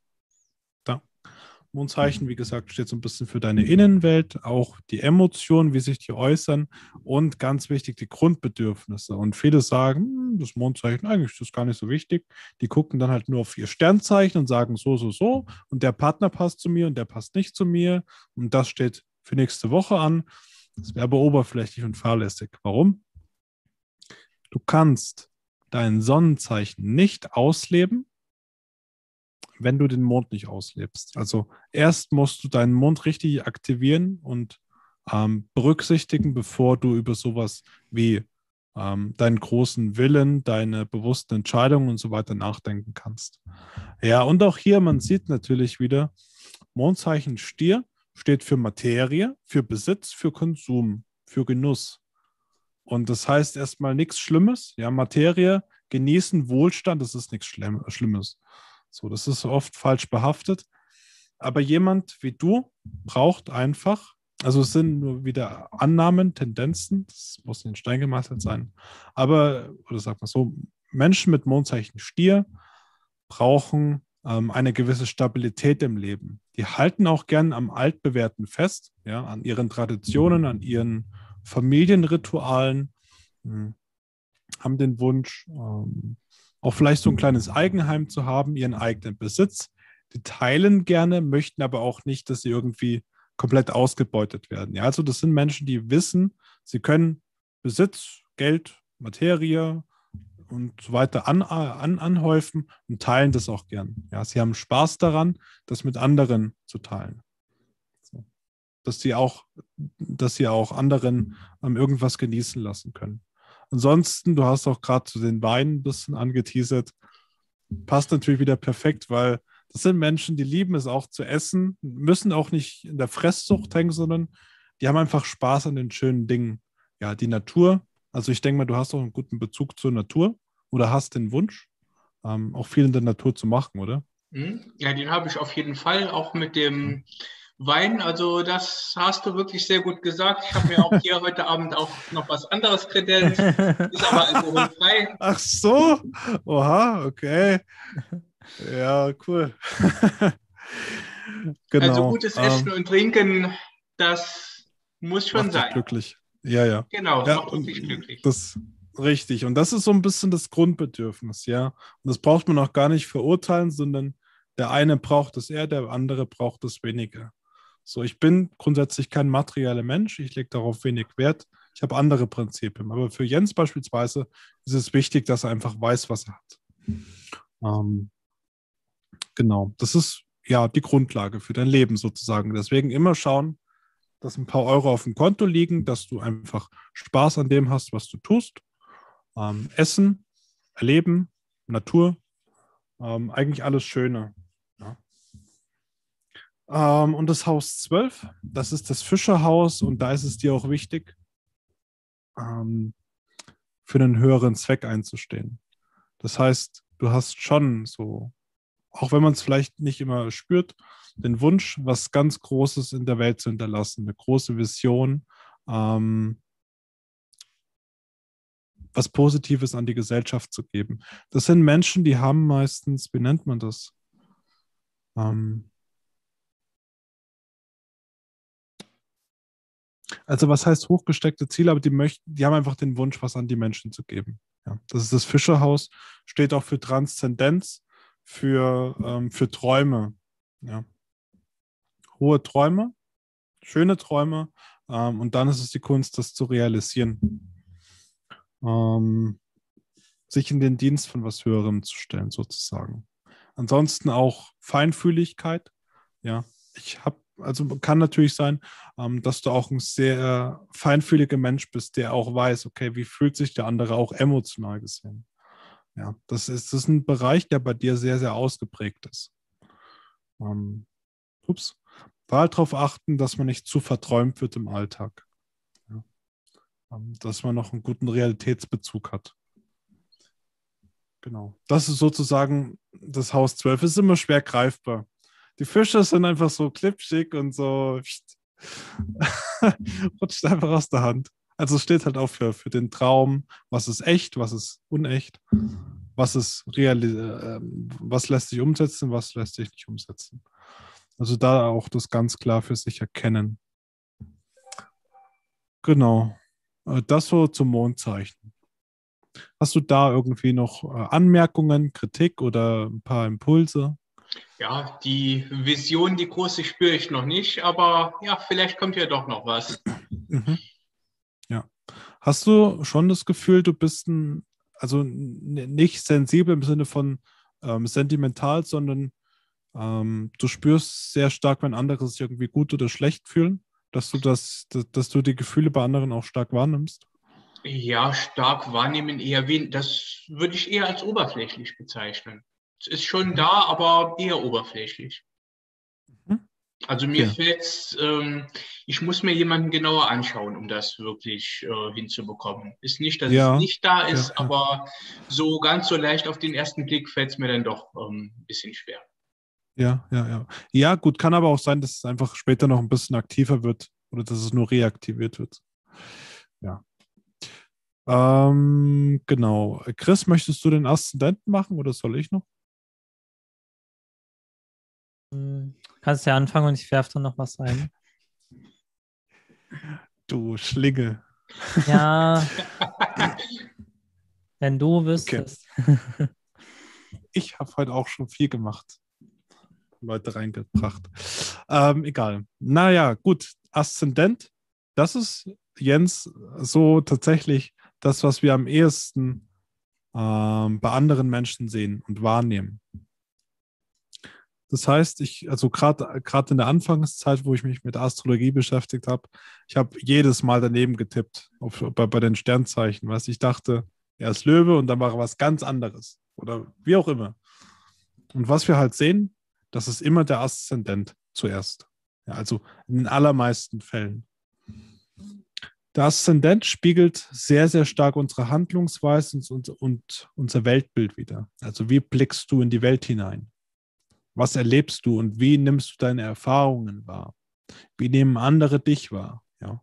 Mondzeichen, wie gesagt, steht so ein bisschen für deine Innenwelt, auch die Emotionen, wie sich die äußern und ganz wichtig, die Grundbedürfnisse. Und viele sagen, hm, das Mondzeichen, eigentlich ist das gar nicht so wichtig. Die gucken dann halt nur auf ihr Sternzeichen und sagen so, so, so. Und der Partner passt zu mir und der passt nicht zu mir. Und das steht für nächste Woche an. Das wäre aber oberflächlich und fahrlässig. Warum? Du kannst dein Sonnenzeichen nicht ausleben, wenn du den Mond nicht auslebst. Also erst musst du deinen Mond richtig aktivieren und ähm, berücksichtigen, bevor du über sowas wie ähm, deinen großen Willen, deine bewussten Entscheidungen und so weiter nachdenken kannst. Ja, und auch hier, man sieht natürlich wieder, Mondzeichen Stier steht für Materie, für Besitz, für Konsum, für Genuss. Und das heißt erstmal nichts Schlimmes. Ja, Materie, genießen, Wohlstand, das ist nichts Schlimmes. So, das ist oft falsch behaftet. Aber jemand wie du braucht einfach, also es sind nur wieder Annahmen, Tendenzen, das muss in Stein gemeißelt sein. Aber, oder sagt man so, Menschen mit Mondzeichen Stier brauchen ähm, eine gewisse Stabilität im Leben. Die halten auch gern am Altbewährten fest, ja, an ihren Traditionen, an ihren Familienritualen, mh, hm, haben den Wunsch, ähm, auch vielleicht so ein kleines Eigenheim zu haben, ihren eigenen Besitz. Die teilen gerne, möchten aber auch nicht, dass sie irgendwie komplett ausgebeutet werden. Ja, also das sind Menschen, die wissen, sie können Besitz, Geld, Materie und so weiter an, an, anhäufen und teilen das auch gern. Ja, sie haben Spaß daran, das mit anderen zu teilen. Dass sie auch, dass sie auch anderen ähm, irgendwas genießen lassen können. Ansonsten, du hast auch gerade zu den Weinen ein bisschen angeteasert. Passt natürlich wieder perfekt, weil das sind Menschen, die lieben es auch zu essen, müssen auch nicht in der Fresssucht hängen, sondern die haben einfach Spaß an den schönen Dingen. Ja, die Natur. Also ich denke mal, du hast auch einen guten Bezug zur Natur oder hast den Wunsch, ähm, auch viel in der Natur zu machen, oder? Hm? Ja, den habe ich auf jeden Fall, auch mit dem Wein, also das hast du wirklich sehr gut gesagt. Ich habe mir auch hier heute Abend auch noch was anderes kredenzt. Ist aber alkoholfrei. Ach so? Oha, okay. Ja, cool. genau. Also gutes Essen um, und Trinken, das muss schon sein. Glücklich. Ja, ja. Genau, ja, macht wirklich glücklich. Das, richtig. Und das ist so ein bisschen das Grundbedürfnis, ja. Und das braucht man auch gar nicht verurteilen, sondern der eine braucht es eher, der andere braucht es weniger. So, ich bin grundsätzlich kein materieller Mensch, ich lege darauf wenig Wert. Ich habe andere Prinzipien. Aber für Jens beispielsweise ist es wichtig, dass er einfach weiß, was er hat. Ähm, genau, das ist ja die Grundlage für dein Leben sozusagen. Deswegen immer schauen, dass ein paar Euro auf dem Konto liegen, dass du einfach Spaß an dem hast, was du tust. Ähm, Essen, Erleben, Natur, ähm, eigentlich alles Schöne. Ähm, und das Haus 12, das ist das Fischerhaus und da ist es dir auch wichtig, ähm, für einen höheren Zweck einzustehen. Das heißt, du hast schon so, auch wenn man es vielleicht nicht immer spürt, den Wunsch, was ganz Großes in der Welt zu hinterlassen, eine große Vision, ähm, was Positives an die Gesellschaft zu geben. Das sind Menschen, die haben meistens, wie nennt man das? Ähm, also was heißt hochgesteckte Ziele, aber die möchten, die haben einfach den Wunsch, was an die Menschen zu geben. Ja, das ist das Fischerhaus, steht auch für Transzendenz, für, ähm, für Träume. Ja. Hohe Träume, schöne Träume, ähm, und dann ist es die Kunst, das zu realisieren. Ähm, sich in den Dienst von was Höherem zu stellen, sozusagen. Ansonsten auch Feinfühligkeit. Ja, ich habe, also kann natürlich sein, ähm, dass du auch ein sehr feinfühliger Mensch bist, der auch weiß, okay, wie fühlt sich der andere auch emotional gesehen. Ja, das ist, das ist ein Bereich, der bei dir sehr, sehr ausgeprägt ist. Ähm, ups. Da halt darauf achten, dass man nicht zu verträumt wird im Alltag. Ja. Ähm, dass man noch einen guten Realitätsbezug hat. Genau. Das ist sozusagen das Haus 12. Es ist immer schwer greifbar. Die Fische sind einfach so klipschig und so rutscht einfach aus der Hand. Also es steht halt auch für, für den Traum, was ist echt, was ist unecht, was ist real, äh, was lässt sich umsetzen, was lässt sich nicht umsetzen. Also da auch das ganz klar für sich erkennen. Genau. Äh, das so zum Mondzeichen. Hast du da irgendwie noch äh, Anmerkungen, Kritik oder ein paar Impulse? Ja, die Vision, die große spüre ich noch nicht, aber ja, vielleicht kommt ja doch noch was. Mhm. Ja. Hast du schon das Gefühl, du bist ein, also nicht sensibel im Sinne von ähm, sentimental, sondern ähm, du spürst sehr stark, wenn andere sich irgendwie gut oder schlecht fühlen, dass du das, dass, dass du die Gefühle bei anderen auch stark wahrnimmst? Ja, stark wahrnehmen eher wen. Das würde ich eher als oberflächlich bezeichnen. Es ist schon da, aber eher oberflächlich. Mhm. Also mir ja. fällt ähm, ich muss mir jemanden genauer anschauen, um das wirklich äh, hinzubekommen. Ist nicht, dass ja. es nicht da ist, ja, aber so ganz so leicht auf den ersten Blick fällt es mir dann doch ähm, ein bisschen schwer. Ja, ja, ja. Ja, gut, kann aber auch sein, dass es einfach später noch ein bisschen aktiver wird oder dass es nur reaktiviert wird. Ja. Ähm, genau. Chris, möchtest du den Aszendenten machen oder soll ich noch? Kannst ja anfangen und ich werfe dann noch was ein. Du Schlinge. Ja. wenn du wüsstest. Okay. Ich habe heute auch schon viel gemacht. Leute reingebracht. Ähm, egal. Naja, gut. Aszendent, das ist Jens so tatsächlich das, was wir am ehesten ähm, bei anderen Menschen sehen und wahrnehmen. Das heißt, ich, also gerade in der Anfangszeit, wo ich mich mit Astrologie beschäftigt habe, ich habe jedes Mal daneben getippt auf, bei, bei den Sternzeichen. Was ich dachte, er ist Löwe und dann war er was ganz anderes. Oder wie auch immer. Und was wir halt sehen, das ist immer der Aszendent zuerst. Ja, also in den allermeisten Fällen. Der Aszendent spiegelt sehr, sehr stark unsere Handlungsweise und, und unser Weltbild wieder. Also wie blickst du in die Welt hinein? Was erlebst du und wie nimmst du deine Erfahrungen wahr? Wie nehmen andere dich wahr? Ja.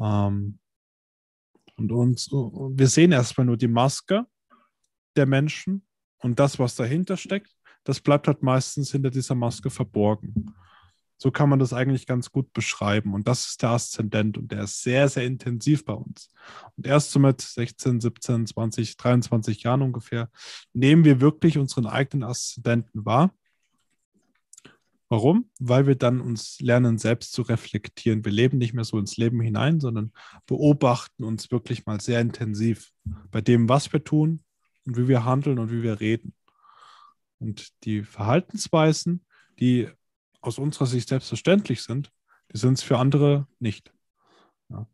Ähm, und uns, wir sehen erstmal nur die Maske der Menschen und das, was dahinter steckt, das bleibt halt meistens hinter dieser Maske verborgen. So kann man das eigentlich ganz gut beschreiben. Und das ist der Aszendent und der ist sehr, sehr intensiv bei uns. Und erst so mit 16, 17, 20, 23 Jahren ungefähr nehmen wir wirklich unseren eigenen Aszendenten wahr. Warum? Weil wir dann uns lernen, selbst zu reflektieren. Wir leben nicht mehr so ins Leben hinein, sondern beobachten uns wirklich mal sehr intensiv bei dem, was wir tun und wie wir handeln und wie wir reden. Und die Verhaltensweisen, die aus unserer Sicht selbstverständlich sind, die sind es für andere nicht. Ja.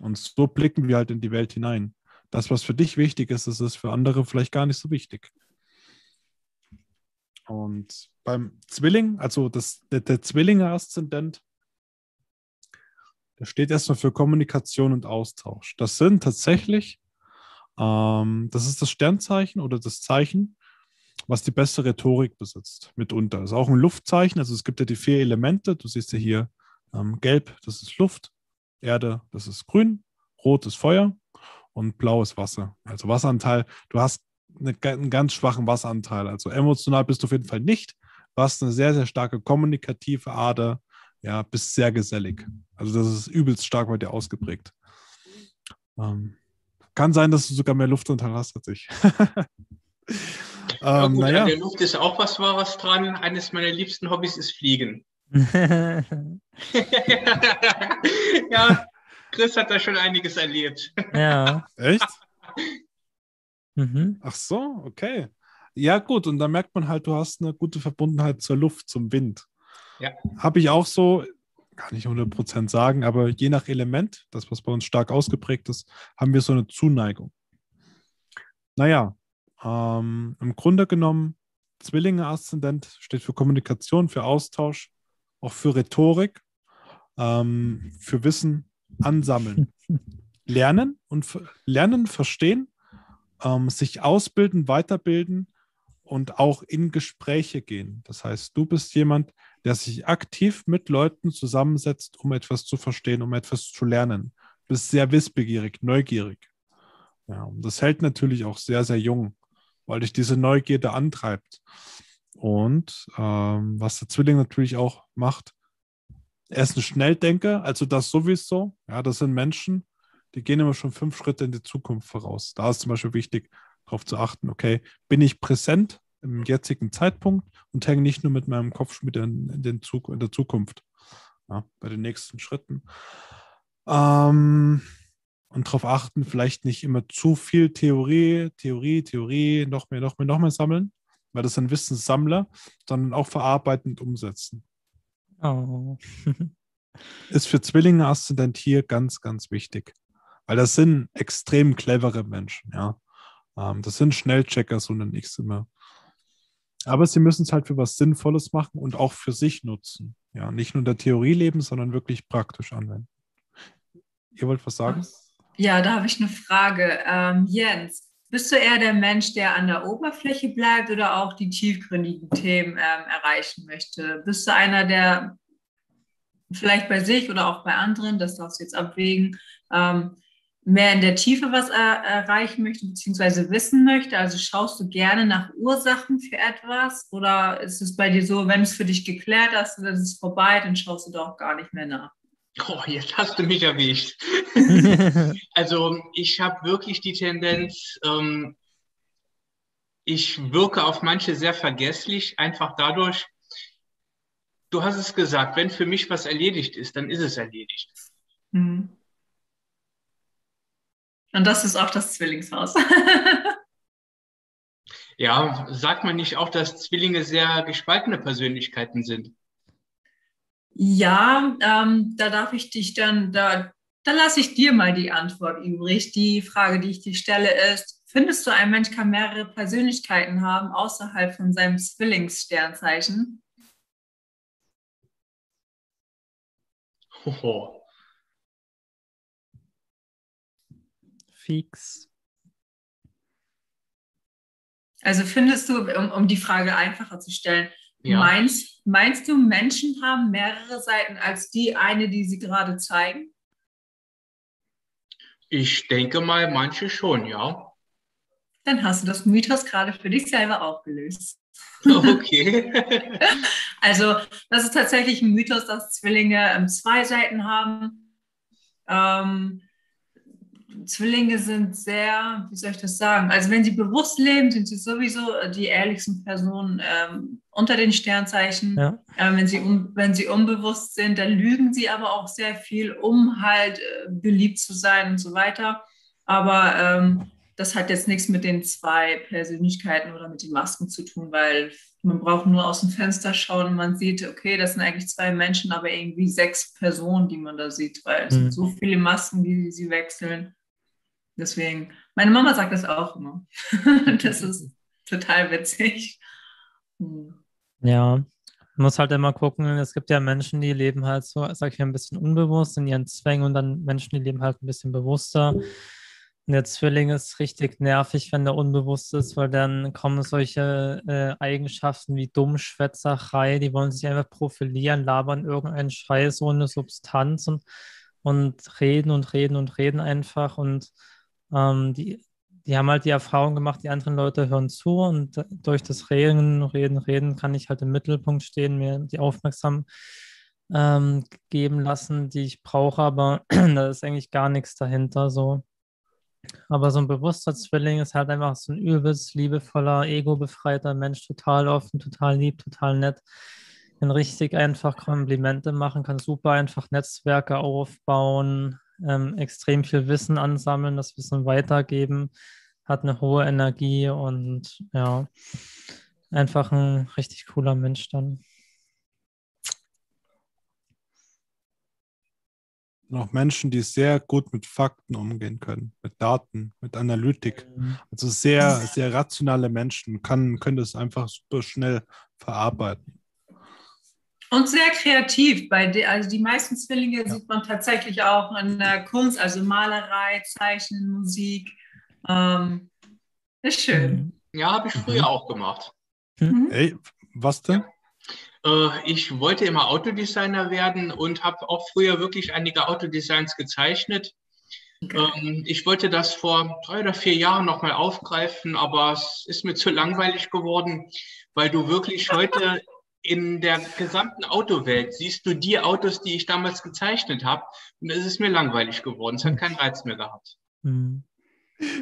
Und so blicken wir halt in die Welt hinein. Das, was für dich wichtig ist, ist für andere vielleicht gar nicht so wichtig. Und beim Zwilling, also das, der, der Zwillinge-Aszendent, der steht erstmal für Kommunikation und Austausch. Das sind tatsächlich Ähm, das ist das Sternzeichen oder das Zeichen, was die beste Rhetorik besitzt, mitunter. Das ist auch ein Luftzeichen, also es gibt ja die vier Elemente. Du siehst ja hier ähm, Gelb, das ist Luft, Erde, das ist Grün, Rot ist Feuer und Blau ist Wasser. Also Wasseranteil, du hast eine, einen ganz schwachen Wasseranteil. Also emotional bist du auf jeden Fall nicht. Du hast eine sehr, sehr starke kommunikative Ader, ja, bist sehr gesellig. Also das ist übelst stark bei dir ausgeprägt. Ähm, kann sein, dass du sogar mehr Luftanteil hast als ich. ja, ähm, gut, naja. An der Luft ist auch was Wahres dran. Eines meiner liebsten Hobbys ist Fliegen. ja, Chris hat da schon einiges erlebt. Ja. Echt? Mhm. Ach so, okay. Ja, gut, und da merkt man halt, du hast eine gute Verbundenheit zur Luft, zum Wind. Ja. Habe ich auch so, kann ich 100% sagen, aber je nach Element, das, was bei uns stark ausgeprägt ist, haben wir so eine Zuneigung. Naja, ähm, im Grunde genommen, Zwillinge-Aszendent steht für Kommunikation, für Austausch, auch für Rhetorik, ähm, für Wissen ansammeln. lernen und lernen, verstehen, ähm, sich ausbilden, weiterbilden und auch in Gespräche gehen. Das heißt, du bist jemand, der sich aktiv mit Leuten zusammensetzt, um etwas zu verstehen, um etwas zu lernen. Du bist sehr wissbegierig, neugierig. Ja, und das hält natürlich auch sehr, sehr jung, weil dich diese Neugierde antreibt. Und ähm, was der Zwilling natürlich auch macht, er ist ein Schnelldenker, also das sowieso. Ja, das sind Menschen, die gehen immer schon fünf Schritte in die Zukunft voraus. Da ist zum Beispiel wichtig, darauf zu achten, okay, bin ich präsent im jetzigen Zeitpunkt und hänge nicht nur mit meinem Kopf mit in, in, den Zug, in der Zukunft, ja, bei den nächsten Schritten. Ähm, und darauf achten, vielleicht nicht immer zu viel Theorie, Theorie, Theorie, noch mehr, noch mehr, noch mehr sammeln, weil das sind Wissenssammler, sondern auch verarbeitend umsetzen. Oh. ist für Zwillinge Aszendent hier ganz, ganz wichtig. Weil das sind extrem clevere Menschen, ja. Ähm, das sind Schnellchecker, so nenne ich es immer. Aber sie müssen es halt für was Sinnvolles machen und auch für sich nutzen. Ja, nicht nur in der Theorie leben, sondern wirklich praktisch anwenden. Ihr wollt was sagen? Ja, da habe ich eine Frage. Ähm, Jens, bist du eher der Mensch, der an der Oberfläche bleibt oder auch die tiefgründigen Themen ähm, erreichen möchte? Bist du einer, der vielleicht bei sich oder auch bei anderen, das darfst du jetzt abwägen, ähm, mehr in der Tiefe was er erreichen möchte, beziehungsweise wissen möchte? Also schaust du gerne nach Ursachen für etwas oder ist es bei dir so, wenn es für dich geklärt hast, dann ist es vorbei, dann schaust du doch gar nicht mehr nach? Oh, jetzt hast du mich erwischt. also ich habe wirklich die Tendenz, ähm, ich wirke auf manche sehr vergesslich, einfach dadurch, du hast es gesagt, wenn für mich was erledigt ist, dann ist es erledigt. Mhm. Und das ist auch das Zwillingshaus. ja, sagt man nicht auch, dass Zwillinge sehr gespaltene Persönlichkeiten sind? Ja, ähm, da darf ich dich dann, da, da lasse ich dir mal die Antwort übrig. Die Frage, die ich dir stelle, ist, findest du, ein Mensch kann mehrere Persönlichkeiten haben außerhalb von seinem Zwillingssternzeichen? Oh. fix. Also findest du, um, um die Frage einfacher zu stellen, ja. meinst, meinst du, Menschen haben mehrere Seiten als die eine, die sie gerade zeigen? Ich denke mal, manche schon, ja. Dann hast du das Mythos gerade für dich selber aufgelöst. Okay. also, das ist tatsächlich ein Mythos, dass Zwillinge ähm, zwei Seiten haben. Ähm, Zwillinge sind sehr, wie soll ich das sagen? Also wenn sie bewusst leben, sind sie sowieso die ehrlichsten Personen ähm, unter den Sternzeichen. Ja. Äh, wenn, sie wenn sie unbewusst sind, dann lügen sie aber auch sehr viel, um halt äh, beliebt zu sein und so weiter. Aber ähm, das hat jetzt nichts mit den zwei Persönlichkeiten oder mit den Masken zu tun, weil man braucht nur aus dem Fenster schauen und man sieht, okay, das sind eigentlich zwei Menschen, aber irgendwie sechs Personen, die man da sieht, weil es mhm. sind so viele Masken, die sie wechseln. Deswegen, meine Mama sagt das auch immer. das ist total witzig. Hm. Ja, man muss halt immer gucken, es gibt ja Menschen, die leben halt so, sag ich mal, ein bisschen unbewusst in ihren Zwängen und dann Menschen, die leben halt ein bisschen bewusster. der Zwilling ist richtig nervig, wenn der unbewusst ist, weil dann kommen solche äh, Eigenschaften wie Dummschwätzerei, die wollen sich einfach profilieren, labern irgendeinen Scheiß ohne Substanz und, und reden und reden und reden einfach. Und ähm, die, die haben halt die Erfahrung gemacht, die anderen Leute hören zu und durch das Reden, Reden, Reden kann ich halt im Mittelpunkt stehen, mir die Aufmerksamkeit ähm, geben lassen, die ich brauche, aber da ist eigentlich gar nichts dahinter so. Aber so ein bewusster Zwilling ist halt einfach so ein übelst liebevoller, ego-befreiter Mensch, total offen, total lieb, total nett. Kann richtig einfach Komplimente machen, kann super einfach Netzwerke aufbauen, ähm, extrem viel Wissen ansammeln, das Wissen weitergeben, hat eine hohe Energie und ja, einfach ein richtig cooler Mensch dann. noch Menschen, die sehr gut mit Fakten umgehen können, mit Daten, mit Analytik. Mhm. Also sehr, sehr rationale Menschen kann, können das einfach super schnell verarbeiten. Und sehr kreativ. Bei de, also die meisten Zwillinge ja. sieht man tatsächlich auch in der Kunst, also Malerei, Zeichnen, Musik. Ähm, ist schön. Ja, habe ich früher mhm. auch gemacht. Mhm. Ey, was denn? Äh, ich wollte immer Autodesigner werden und habe auch früher wirklich einige Autodesigns gezeichnet. Ähm, ich wollte das vor drei oder vier Jahren nochmal aufgreifen, aber es ist mir zu langweilig geworden, weil du wirklich heute in der gesamten Autowelt siehst du die Autos, die ich damals gezeichnet habe. Und es ist mir langweilig geworden. Es hat keinen Reiz mehr gehabt. Hm.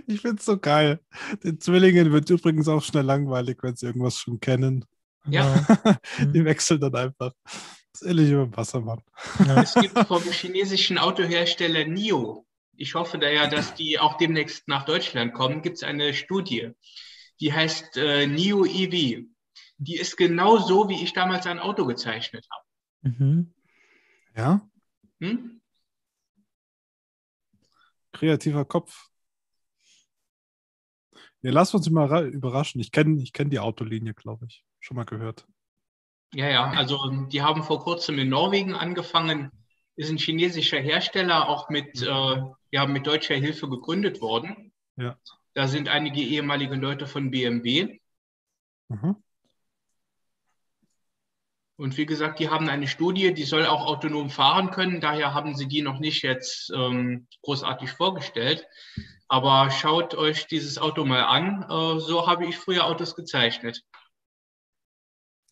Ich finde es so geil. Den Zwillingen wird übrigens auch schnell langweilig, wenn sie irgendwas schon kennen. Ja. Die mhm. wechseln dann einfach. Das ist ähnlich über Wassermann. Ja. Es gibt vom chinesischen Autohersteller NIO, ich hoffe da ja, dass die auch demnächst nach Deutschland kommen, gibt es eine Studie, die heißt äh, NIO EV. Die ist genau so, wie ich damals ein Auto gezeichnet habe. Mhm. Ja? Hm? Kreativer Kopf. Ja, lass uns mal überraschen. Ich kenne ich kenn die Autolinie, glaube ich. Schon mal gehört. Ja, ja, also die haben vor kurzem in Norwegen angefangen, ist ein chinesischer Hersteller, auch mit, äh, ja, mit deutscher Hilfe gegründet worden. Ja. Da sind einige ehemalige Leute von BMW. Mhm. Und wie gesagt, die haben eine Studie, die soll auch autonom fahren können. Daher haben sie die noch nicht jetzt ähm, großartig vorgestellt. Aber schaut euch dieses Auto mal an. Äh, so habe ich früher Autos gezeichnet.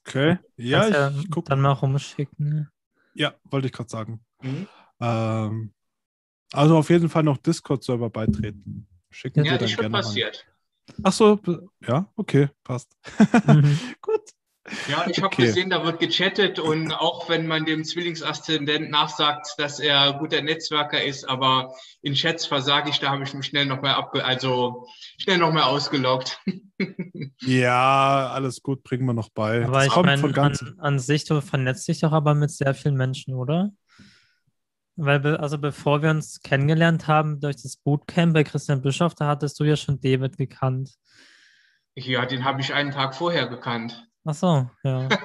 Okay, ja, ich ja gucke. Dann mal rumschicken. Ja, wollte ich gerade sagen. Mhm. Ähm, also auf jeden Fall noch Discord-Server beitreten. Schicken ja, Sie dann gerne passiert. Ach so, ja, okay, passt. Mhm. Gut. Ja, ich habe okay. gesehen, da wird gechattet und auch wenn man dem Zwillingsaszendent nachsagt, dass er guter Netzwerker ist, aber in Chats versage ich, da habe ich mich schnell nochmal abge also schnell nochmal ausgeloggt. ja, alles gut, bringen wir noch bei. Aber das ich meine, an, an sich, du vernetzt dich doch aber mit sehr vielen Menschen, oder? Weil, also bevor wir uns kennengelernt haben durch das Bootcamp bei Christian Bischof, da hattest du ja schon David gekannt. Ja, den habe ich einen Tag vorher gekannt. Ach so, ja.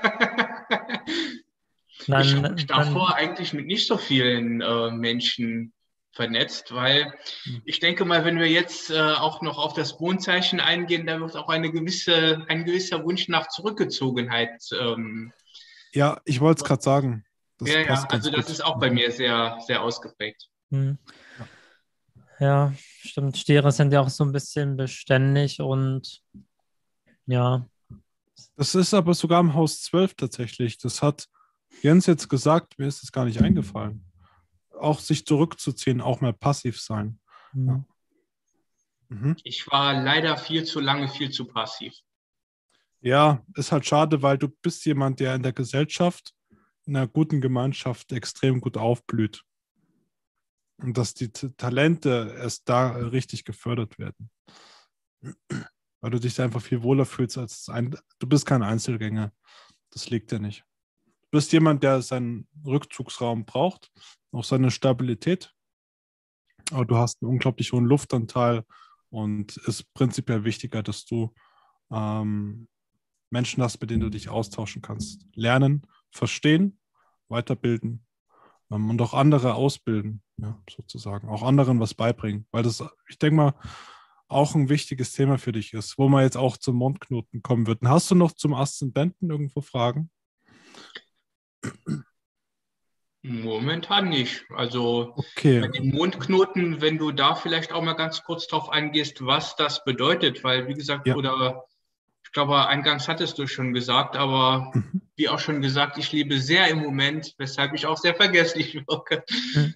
Dann, ich habe mich davor dann, eigentlich mit nicht so vielen äh, Menschen vernetzt, weil hm. ich denke mal, wenn wir jetzt äh, auch noch auf das Wohnzeichen eingehen, da wird auch eine gewisse, ein gewisser Wunsch nach Zurückgezogenheit. Ähm, ja, ich wollte es gerade sagen. Das ja, ja, also das gut. ist auch bei mir sehr, sehr ausgeprägt. Hm. Ja. ja, stimmt. Stiere sind ja auch so ein bisschen beständig und ja, das ist aber sogar im Haus 12 tatsächlich. Das hat Jens jetzt gesagt, mir ist es gar nicht eingefallen. Auch sich zurückzuziehen, auch mal passiv sein. Mhm. Ja. Mhm. Ich war leider viel zu lange, viel zu passiv. Ja, ist halt schade, weil du bist jemand, der in der Gesellschaft, in einer guten Gemeinschaft extrem gut aufblüht. Und dass die Talente erst da richtig gefördert werden weil du dich einfach viel wohler fühlst als ein. Du bist kein Einzelgänger. Das liegt dir nicht. Du bist jemand, der seinen Rückzugsraum braucht, auch seine Stabilität. Aber du hast einen unglaublich hohen Luftanteil und es ist prinzipiell wichtiger, dass du ähm, Menschen hast, mit denen du dich austauschen kannst. Lernen, verstehen, weiterbilden ähm, und auch andere ausbilden, ja, sozusagen, auch anderen was beibringen, weil das, ich denke mal, auch ein wichtiges Thema für dich ist, wo man jetzt auch zum Mondknoten kommen wird. hast du noch zum Aszendenten irgendwo Fragen? Momentan nicht. Also okay. bei den Mondknoten, wenn du da vielleicht auch mal ganz kurz drauf eingehst, was das bedeutet, weil wie gesagt, ja. oder ich glaube, eingangs hattest du schon gesagt, aber mhm. wie auch schon gesagt, ich lebe sehr im Moment, weshalb ich auch sehr vergesslich wirke. Mhm.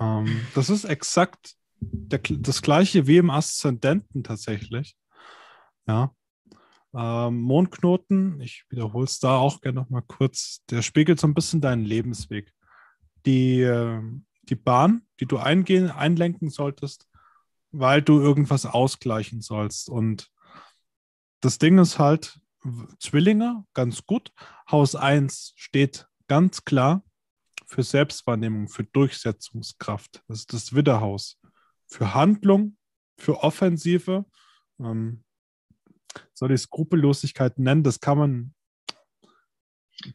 Ähm, das ist exakt der, das gleiche wie im Aszendenten tatsächlich. Ja. Ähm, Mondknoten, ich wiederhole es da auch gerne nochmal kurz, der spiegelt so ein bisschen deinen Lebensweg. Die, äh, die Bahn, die du eingehen, einlenken solltest, weil du irgendwas ausgleichen sollst. Und das Ding ist halt, Zwillinge, ganz gut. Haus 1 steht ganz klar für Selbstwahrnehmung, für Durchsetzungskraft. Das ist das Widderhaus. Für Handlung, für Offensive. Ähm, soll ich Skrupellosigkeit nennen? Das kann man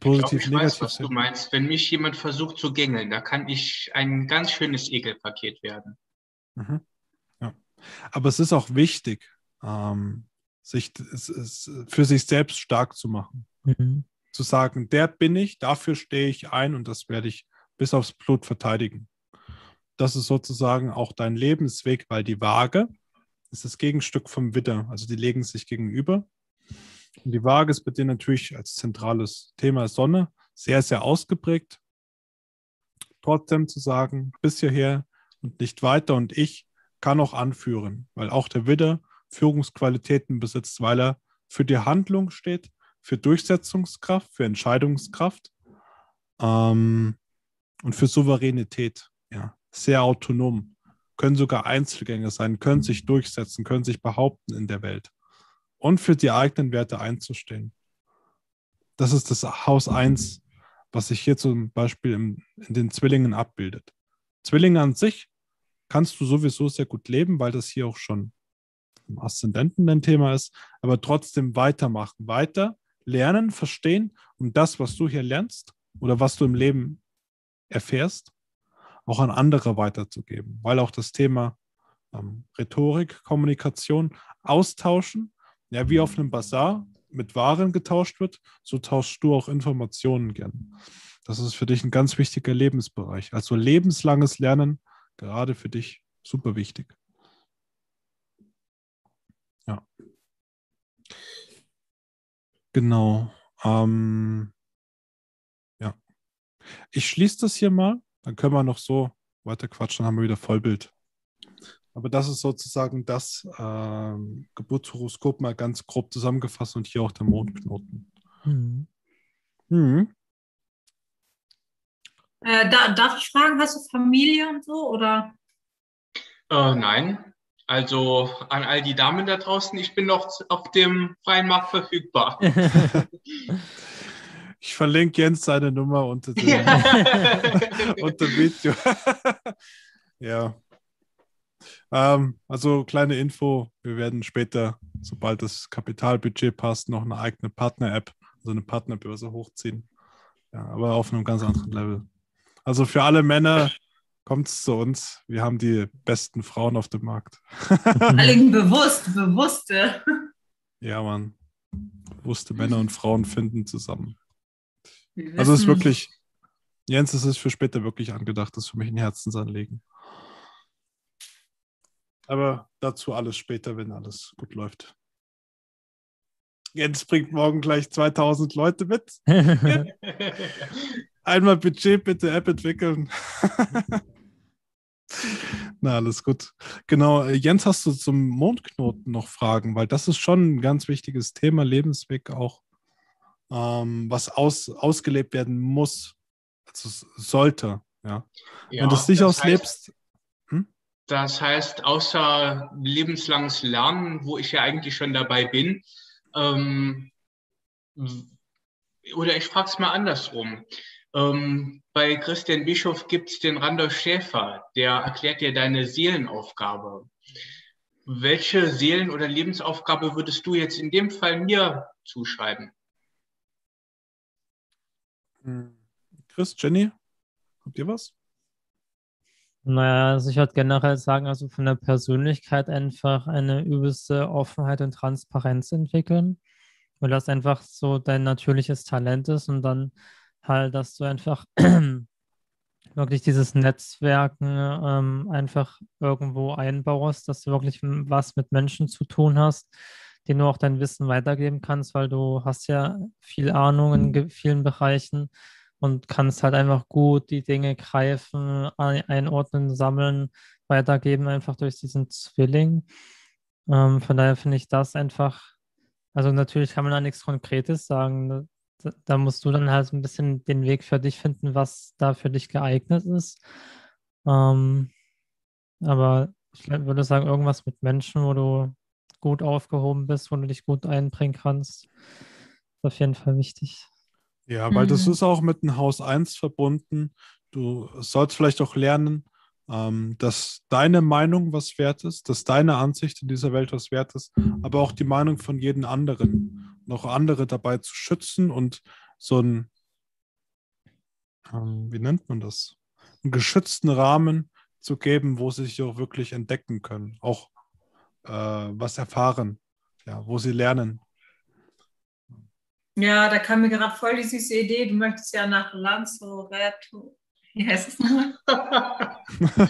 positiv, ich, glaub, ich negativ weiß, was sehen. du meinst. Wenn mich jemand versucht zu gängeln, da kann ich ein ganz schönes Ekelpaket werden. Mhm. Ja. Aber es ist auch wichtig, ähm, sich, es, es, für sich selbst stark zu machen. Mhm zu sagen, der bin ich, dafür stehe ich ein und das werde ich bis aufs Blut verteidigen. Das ist sozusagen auch dein Lebensweg, weil die Waage ist das Gegenstück vom Widder. Also die legen sich gegenüber. Und die Waage ist bei dir natürlich als zentrales Thema Sonne sehr, sehr ausgeprägt. Trotzdem zu sagen, bis hierher und nicht weiter und ich kann auch anführen, weil auch der Widder Führungsqualitäten besitzt, weil er für die Handlung steht, für Durchsetzungskraft, für Entscheidungskraft ähm, und für Souveränität. Ja, sehr autonom, können sogar Einzelgänger sein, können sich durchsetzen, können sich behaupten in der Welt und für die eigenen Werte einzustehen. Das ist das Haus 1, was sich hier zum Beispiel im, in den Zwillingen abbildet. Zwillinge an sich kannst du sowieso sehr gut leben, weil das hier auch schon im Aszendenten ein Thema ist, aber trotzdem weitermachen, weiter lernen, verstehen und das, was du hier lernst oder was du im Leben erfährst, auch an andere weiterzugeben, weil auch das Thema ähm, Rhetorik, Kommunikation, Austauschen, ja, wie auf einem Bazar mit Waren getauscht wird, so tauschst du auch Informationen gern. Das ist für dich ein ganz wichtiger Lebensbereich. Also lebenslanges Lernen, gerade für dich, super wichtig. Ja. Genau. Ähm, ja. Ich schließe das hier mal. Dann können wir noch so weiter quatschen, dann haben wir wieder Vollbild. Aber das ist sozusagen das ähm, Geburtshoroskop mal ganz grob zusammengefasst und hier auch der Mondknoten. Mhm. Mhm. Äh, da, darf ich fragen, hast du Familie und so oder? Äh, nein, also an all die Damen da draußen, ich bin noch auf dem freien Markt verfügbar. Ich verlinke Jens seine Nummer unter dem, unter dem Video. ja. Ähm, also kleine Info, wir werden später, sobald das Kapitalbudget passt, noch eine eigene Partner-App, also eine Partnerbörse hochziehen. Ja, aber auf einem ganz anderen Level. Also für alle Männer, kommt zu uns. Wir haben die besten Frauen auf dem Markt. Allen bewusst, bewusste. Ja, Mann. Bewusste Männer und Frauen finden zusammen. Also es ist wirklich, Jens, es ist für später wirklich angedacht, das ist für mich ein Herzensanliegen. Aber dazu alles später, wenn alles gut läuft. Jens bringt morgen gleich 2000 Leute mit. Einmal Budget bitte App entwickeln. Na, alles gut. Genau, äh, Jens, hast du zum Mondknoten noch Fragen? Weil das ist schon ein ganz wichtiges Thema, Lebensweg auch, ähm, was aus, ausgelebt werden muss. Also sollte, ja. ja Wenn du es nicht auslebst. Heißt, hm? Das heißt, außer lebenslanges Lernen, wo ich ja eigentlich schon dabei bin, ähm, oder ich frage es mal andersrum. Ähm, bei Christian Bischof gibt es den Randolph Schäfer, der erklärt dir deine Seelenaufgabe. Welche Seelen- oder Lebensaufgabe würdest du jetzt in dem Fall mir zuschreiben? Hm. Chris, Jenny, habt ihr was? Naja, also ich würde generell sagen, also von der Persönlichkeit einfach eine übelste Offenheit und Transparenz entwickeln, weil das einfach so dein natürliches Talent ist und dann halt, dass du einfach wirklich dieses Netzwerken ähm, einfach irgendwo einbaust, dass du wirklich was mit Menschen zu tun hast, denen du auch dein Wissen weitergeben kannst, weil du hast ja viel Ahnung in vielen Bereichen und kannst halt einfach gut die Dinge greifen, einordnen, sammeln, weitergeben, einfach durch diesen Zwilling. Ähm, von daher finde ich das einfach, also natürlich kann man da nichts Konkretes sagen. Da, musst du dann halt ein bisschen den Weg für dich finden, was da für dich geeignet ist. Ähm, aber ich würde sagen, irgendwas mit Menschen, wo du gut aufgehoben bist, wo du dich gut einbringen kannst, ist auf jeden Fall wichtig. Ja, weil mhm. das ist auch mit dem Haus 1 verbunden. Du sollst vielleicht auch lernen, ähm, dass deine Meinung was wert ist, dass deine Ansicht in dieser Welt was wert ist, aber auch die Meinung von jedem anderen. Noch andere dabei zu schützen und so ein, ähm, wie nennt man das? Einen geschützten Rahmen zu geben, wo sie sich auch wirklich entdecken können, auch äh, was erfahren, ja, wo sie lernen, ja, da kam mir gerade voll die süße Idee. Du möchtest ja nach Lanzarote. Wie heißt es nochmal?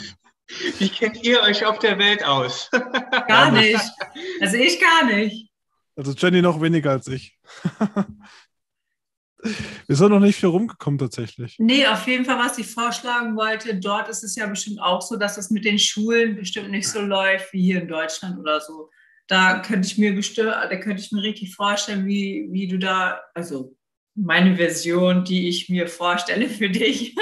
Wie kennt ihr euch auf der Welt aus? Gar nicht. Also ich gar nicht. Also Jenny noch weniger als ich. Wir sind noch nicht viel rumgekommen tatsächlich. Nee, auf jeden Fall, was ich vorschlagen wollte, dort ist es ja bestimmt auch so, dass es mit den Schulen bestimmt nicht so läuft wie hier in Deutschland oder so da könnte ich mir bestimmt, da könnte ich mir richtig vorstellen, wie, wie du da, also meine Version, die ich mir vorstelle für dich,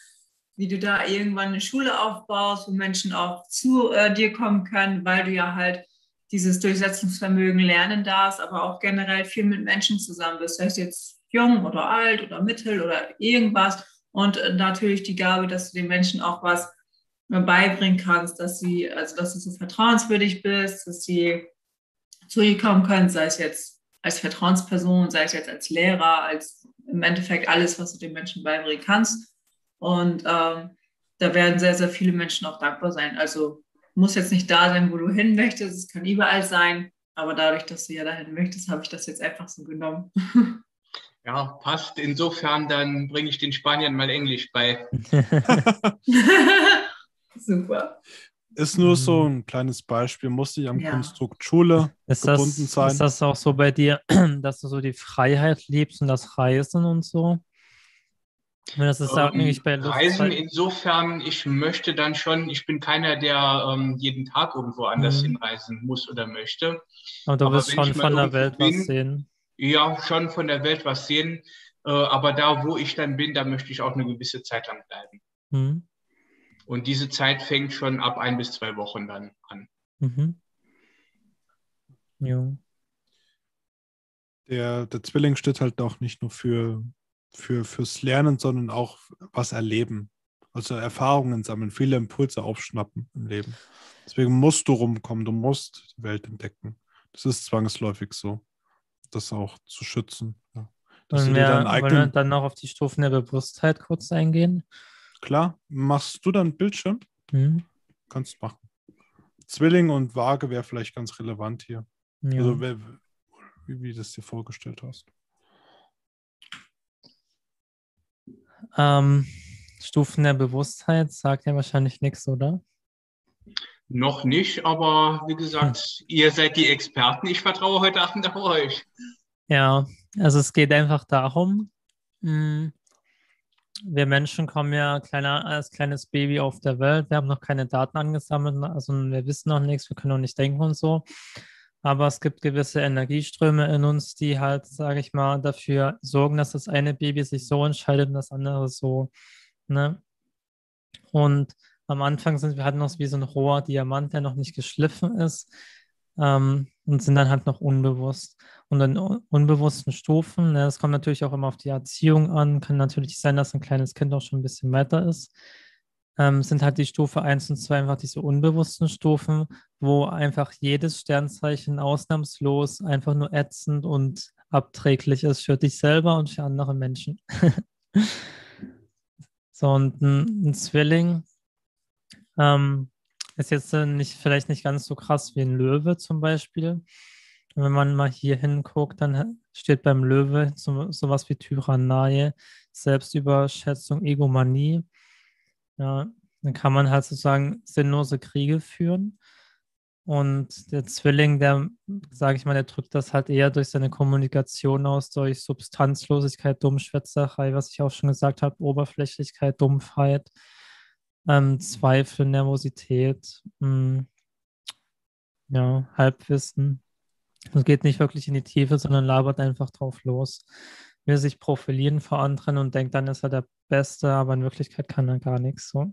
wie du da irgendwann eine Schule aufbaust, wo Menschen auch zu äh, dir kommen können, weil du ja halt dieses Durchsetzungsvermögen lernen darfst, aber auch generell viel mit Menschen zusammen bist, sei es jetzt jung oder alt oder mittel oder irgendwas. Und äh, natürlich die Gabe, dass du den Menschen auch was beibringen kannst, dass sie, also dass du so vertrauenswürdig bist, dass sie zu dir kommen können, sei es jetzt als Vertrauensperson, sei es jetzt als Lehrer, als im Endeffekt alles, was du den Menschen beibringen kannst. Und ähm, da werden sehr, sehr viele Menschen auch dankbar sein. Also muss jetzt nicht da sein, wo du hin möchtest, es kann überall sein, aber dadurch, dass du ja dahin möchtest, habe ich das jetzt einfach so genommen. Ja, passt. Insofern, dann bringe ich den Spaniern mal Englisch bei. Super. Ist nur so mhm. ein kleines Beispiel, muss nicht am ja. Konstrukt Schule ist gebunden das, sein. Ist das auch so bei dir, dass du so die Freiheit liebst und das Reisen und so? Das ist ähm, eigentlich bei Reisen insofern, ich möchte dann schon, ich bin keiner, der ähm, jeden Tag irgendwo anders mhm. hinreisen muss oder möchte. Aber du wirst schon von der Welt bin, was sehen. Ja, schon von der Welt was sehen. Äh, aber da, wo ich dann bin, da möchte ich auch eine gewisse Zeit lang bleiben. Mhm. Und diese Zeit fängt schon ab ein bis zwei Wochen dann an. Mhm. Ja. Der, der Zwilling steht halt auch nicht nur für, für, fürs Lernen, sondern auch was erleben. Also Erfahrungen sammeln, viele Impulse aufschnappen im Leben. Deswegen musst du rumkommen, du musst die Welt entdecken. Das ist zwangsläufig so, das auch zu schützen. Ja. Wollen wir, wollen wir dann noch auf die Stufen der Bewusstheit kurz eingehen? Klar, machst du dann Bildschirm? Mhm. Kannst machen. Zwilling und Waage wäre vielleicht ganz relevant hier. Ja. Also, wie, wie du das dir vorgestellt hast. Ähm, Stufen der Bewusstheit sagt ja wahrscheinlich nichts, oder? Noch nicht, aber wie gesagt, hm. ihr seid die Experten. Ich vertraue heute Abend auf euch. Ja, also es geht einfach darum, mh, hm, wir Menschen kommen ja kleiner, als kleines Baby auf der Welt. Wir haben noch keine Daten angesammelt, also wir wissen noch nichts, wir können noch nicht denken und so. Aber es gibt gewisse Energieströme in uns, die halt, sage ich mal, dafür sorgen, dass das eine Baby sich so entscheidet und das andere so. Ne? Und am Anfang sind wir halt noch wie so ein roher Diamant, der noch nicht geschliffen ist ähm, und sind dann halt noch unbewusst. Und in unbewussten Stufen, ne, das kommt natürlich auch immer auf die Erziehung an, kann natürlich sein, dass ein kleines Kind auch schon ein bisschen weiter ist, ähm, sind halt die Stufe 1 und 2 einfach diese unbewussten Stufen, wo einfach jedes Sternzeichen ausnahmslos einfach nur ätzend und abträglich ist für dich selber und für andere Menschen. So, und ein, ein Zwilling ähm, ist jetzt nicht, vielleicht nicht ganz so krass wie ein Löwe zum Beispiel. wenn man mal hier hinguckt, dann steht beim Löwe so, sowas wie Tyrannei, Selbstüberschätzung, Egomanie. Ja, dann kann man halt sozusagen sinnlose Kriege führen. Und der Zwilling, der, sage ich mal, der drückt das halt eher durch seine Kommunikation aus, durch Substanzlosigkeit, Dummschwätzerei, was ich auch schon gesagt habe, Oberflächlichkeit, Dumpfheit, ähm, Zweifel, Nervosität, mh, hm, ja, Halbwissen. Es geht nicht wirklich in die Tiefe, sondern labert einfach drauf los. Will sich profilieren vor anderen und denkt, dann ist er der Beste, aber in Wirklichkeit kann er gar nichts so.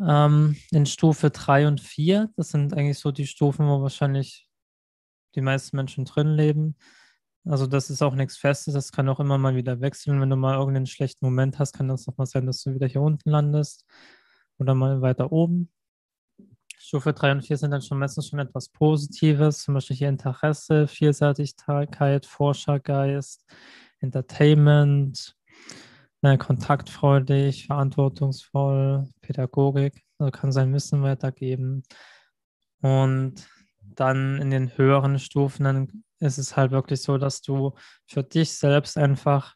Ähm, in Stufe 3 und 4, das sind eigentlich so die Stufen, wo wahrscheinlich die meisten Menschen drin leben. Also das ist auch nichts Festes, das kann auch immer mal wieder wechseln. Wenn du mal irgendeinen schlechten Moment hast, kann das auch mal sein, dass du wieder hier unten landest oder mal weiter oben. Stufe 3 und 4 sind dann schon meistens schon etwas Positives, zum Beispiel hier Interesse, Vielseitigkeit, Forschergeist, Entertainment, äh, kontaktfreudig, verantwortungsvoll, Pädagogik, also kann sein Wissen weitergeben. Und dann in den höheren Stufen, dann ist es halt wirklich so, dass du für dich selbst einfach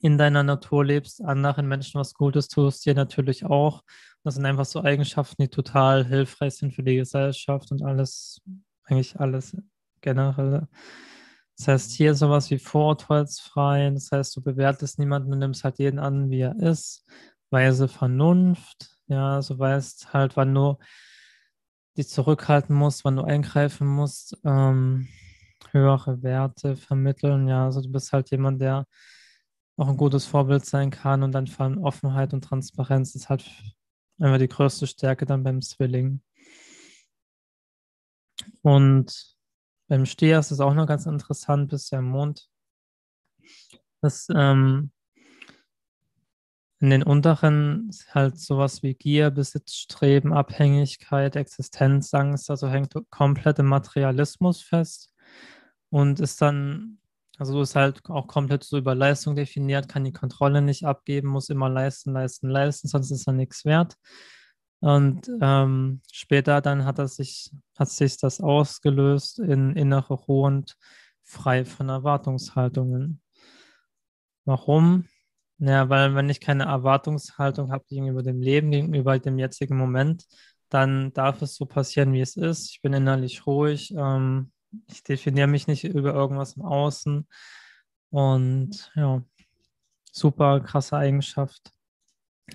in deiner Natur lebst, anderen Menschen was Gutes tust, dir natürlich auch. Das sind einfach so Eigenschaften, die total hilfreich sind für die Gesellschaft und alles, eigentlich alles generell. Das heißt, hier sowas wie vorurteilsfrei. Das heißt, du bewertest niemanden und nimmst halt jeden an, wie er ist. Weise Vernunft. Ja, also weißt halt, wann du dich zurückhalten musst, wann du eingreifen musst. Ähm, höhere Werte vermitteln. Ja, also du bist halt jemand, der auch ein gutes Vorbild sein kann und dann vor allem Offenheit und Transparenz ist halt einfach die größte Stärke dann beim Zwilling. Und beim Stier ist es auch noch ganz interessant, bis der Mond. Das ähm, in den unteren halt sowas wie Gier, Besitzstreben, Abhängigkeit, Existenzangst, also hängt komplett im Materialismus fest und ist dann, also ist halt auch komplett so über Leistung definiert, kann die Kontrolle nicht abgeben, muss immer leisten, leisten, leisten, sonst ist er nichts wert. Und ähm, später dann hat er sich, hat sich das ausgelöst in innere Ruhe und frei von Erwartungshaltungen. Warum? Ja, weil wenn ich keine Erwartungshaltung habe gegenüber dem Leben, gegenüber dem jetzigen Moment, dann darf es so passieren, wie es ist. Ich bin innerlich ruhig. Ähm, ich definiere mich nicht über irgendwas im Außen. Und ja, super krasse Eigenschaft.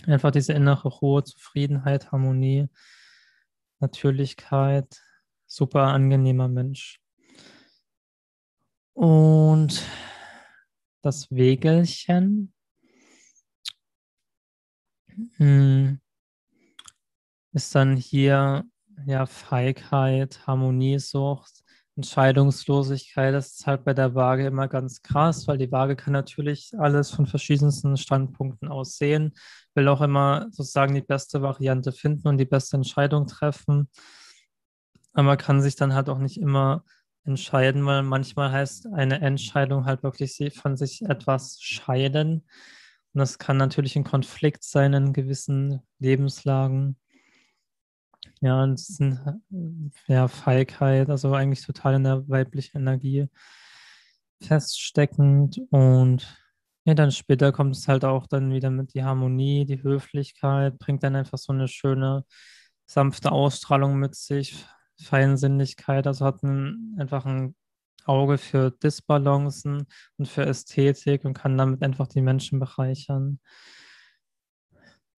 Einfach diese innere Ruhe, Zufriedenheit, Harmonie, Natürlichkeit, super angenehmer Mensch. Und das Wegelchen hm, ist dann hier ja Feigheit, Harmoniesucht, Entscheidungslosigkeit, das ist halt bei der Waage immer ganz krass, weil die Waage kann natürlich alles von verschiedensten Standpunkten aus sehen, will auch immer sozusagen die beste Variante finden und die beste Entscheidung treffen. Aber man kann sich dann halt auch nicht immer entscheiden, weil manchmal heißt eine Entscheidung halt wirklich von sich etwas scheiden. Und das kann natürlich ein Konflikt sein in gewissen Lebenslagen. Ja, sind ja Feigheit, also eigentlich total in der weiblichen Energie feststeckend. Und ja, dann später kommt es halt auch dann wieder mit die Harmonie, die Höflichkeit, bringt dann einfach so eine schöne, sanfte Ausstrahlung mit sich, Feinsinnigkeit, also hat ein, einfach ein Auge für Disbalancen und für Ästhetik und kann damit einfach die Menschen bereichern.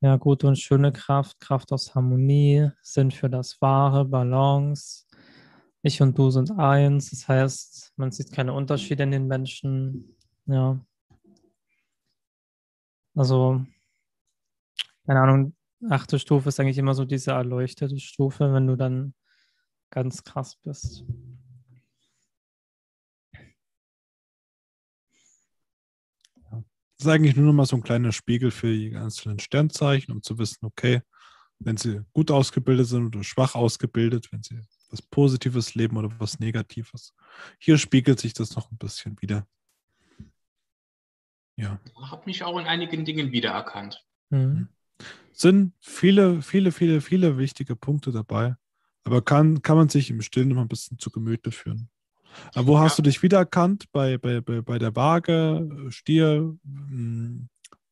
Ja, gute und schöne Kraft, Kraft aus Harmonie, Sinn für das Wahre, Balance. Ich und du sind eins. Das heißt, man sieht keine Unterschiede in den Menschen. Ja. Also, keine Ahnung, achte Stufe ist eigentlich immer so diese erleuchtete Stufe, wenn du dann ganz krass bist. Das ist eigentlich nur noch mal so ein kleiner Spiegel für die einzelnen Sternzeichen, um zu wissen, okay, wenn sie gut ausgebildet sind oder schwach ausgebildet, wenn sie was Positives leben oder was Negatives. Hier spiegelt sich das noch ein bisschen wieder. Ja. Ich habe mich auch in einigen Dingen wiedererkannt. Mhm. Sind viele, viele, viele, viele wichtige Punkte dabei. Aber kann, kann man sich im Stillen noch ein bisschen zu Gemüte führen. Aber wo Ja. hast du dich wiedererkannt? Bei, bei, bei, der Waage, Stier, mh,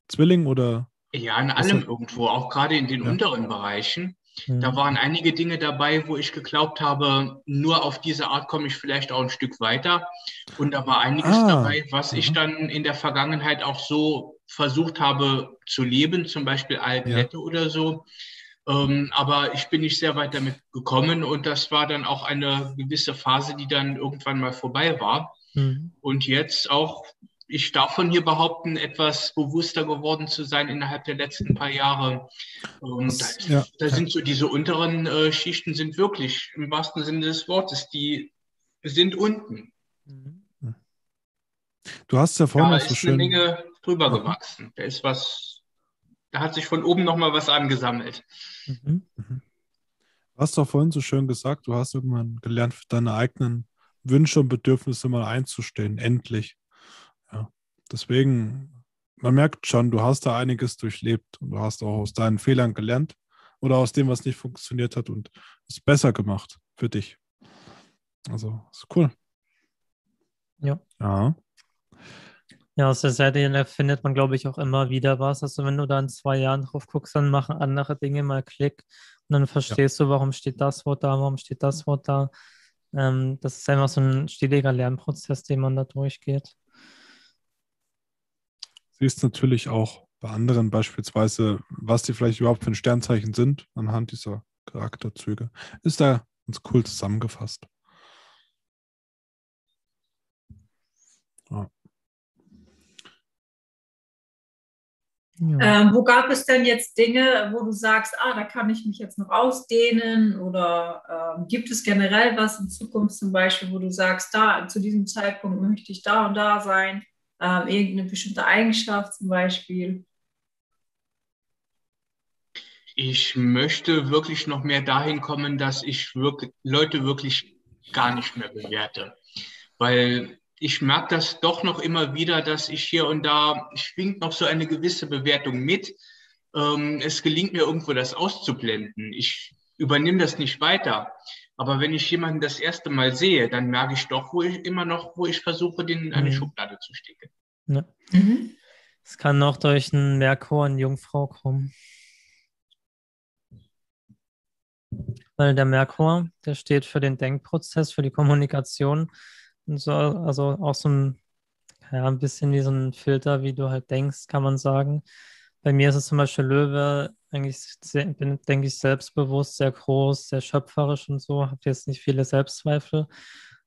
Zwilling oder? Ja, in allem hat- irgendwo, auch gerade in den Ja. unteren Bereichen. Mhm. Da waren einige Dinge dabei, wo ich geglaubt habe, nur auf diese Art komme ich vielleicht auch ein Stück weiter. Und da war einiges Ah, dabei, was ich mhm. dann in der Vergangenheit auch so versucht habe zu leben, zum Beispiel Algenette oder so. Ähm, aber ich bin nicht sehr weit damit gekommen und das war dann auch eine gewisse Phase, die dann irgendwann mal vorbei war. Mhm. Und jetzt auch, ich darf von hier behaupten, etwas bewusster geworden zu sein innerhalb der letzten paar Jahre. Und Das- da, ja, da ja. sind so diese unteren äh, Schichten sind wirklich im wahrsten Sinne des Wortes, die sind unten. Mhm. Du hast ja vorhin Da auch so ist eine schön. Menge drüber gewachsen. Da ist was, da hat sich von oben nochmal was angesammelt. Mhm. Du hast doch vorhin so schön gesagt, du hast irgendwann gelernt, für deine eigenen Wünsche und Bedürfnisse mal einzustehen. Endlich. Ja. Deswegen, man merkt schon, du hast da einiges durchlebt und du hast auch aus deinen Fehlern gelernt oder aus dem, was nicht funktioniert hat und es besser gemacht für dich. Also, ist cool. Ja. Ja. Ja, aus der Seite da findet man, glaube ich, auch immer wieder was. Also wenn du da in zwei Jahren drauf guckst, dann machen andere Dinge mal Klick und dann verstehst du, warum steht das Wort da, warum steht das Wort da. Ähm, das ist einfach so ein stetiger Lernprozess, den man da durchgeht. Siehst natürlich auch bei anderen beispielsweise, was die vielleicht überhaupt für ein Sternzeichen sind, anhand dieser Charakterzüge. Ist da ganz cool zusammengefasst. Ja. Ähm, wo gab es denn jetzt Dinge, wo du sagst, ah, da kann ich mich jetzt noch ausdehnen? Oder ähm, gibt es generell was in Zukunft zum Beispiel, wo du sagst, da zu diesem Zeitpunkt möchte ich da und da sein? Ähm, irgendeine bestimmte Eigenschaft zum Beispiel? Ich möchte wirklich noch mehr dahin kommen, dass ich wirklich, Leute wirklich gar nicht mehr bewerte. Weil ich merke das doch noch immer wieder, dass ich hier und da schwingt noch so eine gewisse Bewertung mit. Ähm, es gelingt mir irgendwo das auszublenden. Ich übernehme das nicht weiter. Aber wenn ich jemanden das erste Mal sehe, dann merke ich doch, wo ich immer noch, wo ich versuche, den in eine Mhm. Schublade zu stecken. Ja. Mhm. Es kann auch durch einen Merkur in Jungfrau kommen. Weil der Merkur, der steht für den Denkprozess, für die Kommunikation so, also auch so ein, ja, ein bisschen wie so ein Filter, wie du halt denkst, kann man sagen. Bei mir ist es zum Beispiel Löwe, eigentlich sehr, bin, denke ich, selbstbewusst, sehr groß, sehr schöpferisch und so, habe jetzt nicht viele Selbstzweifel.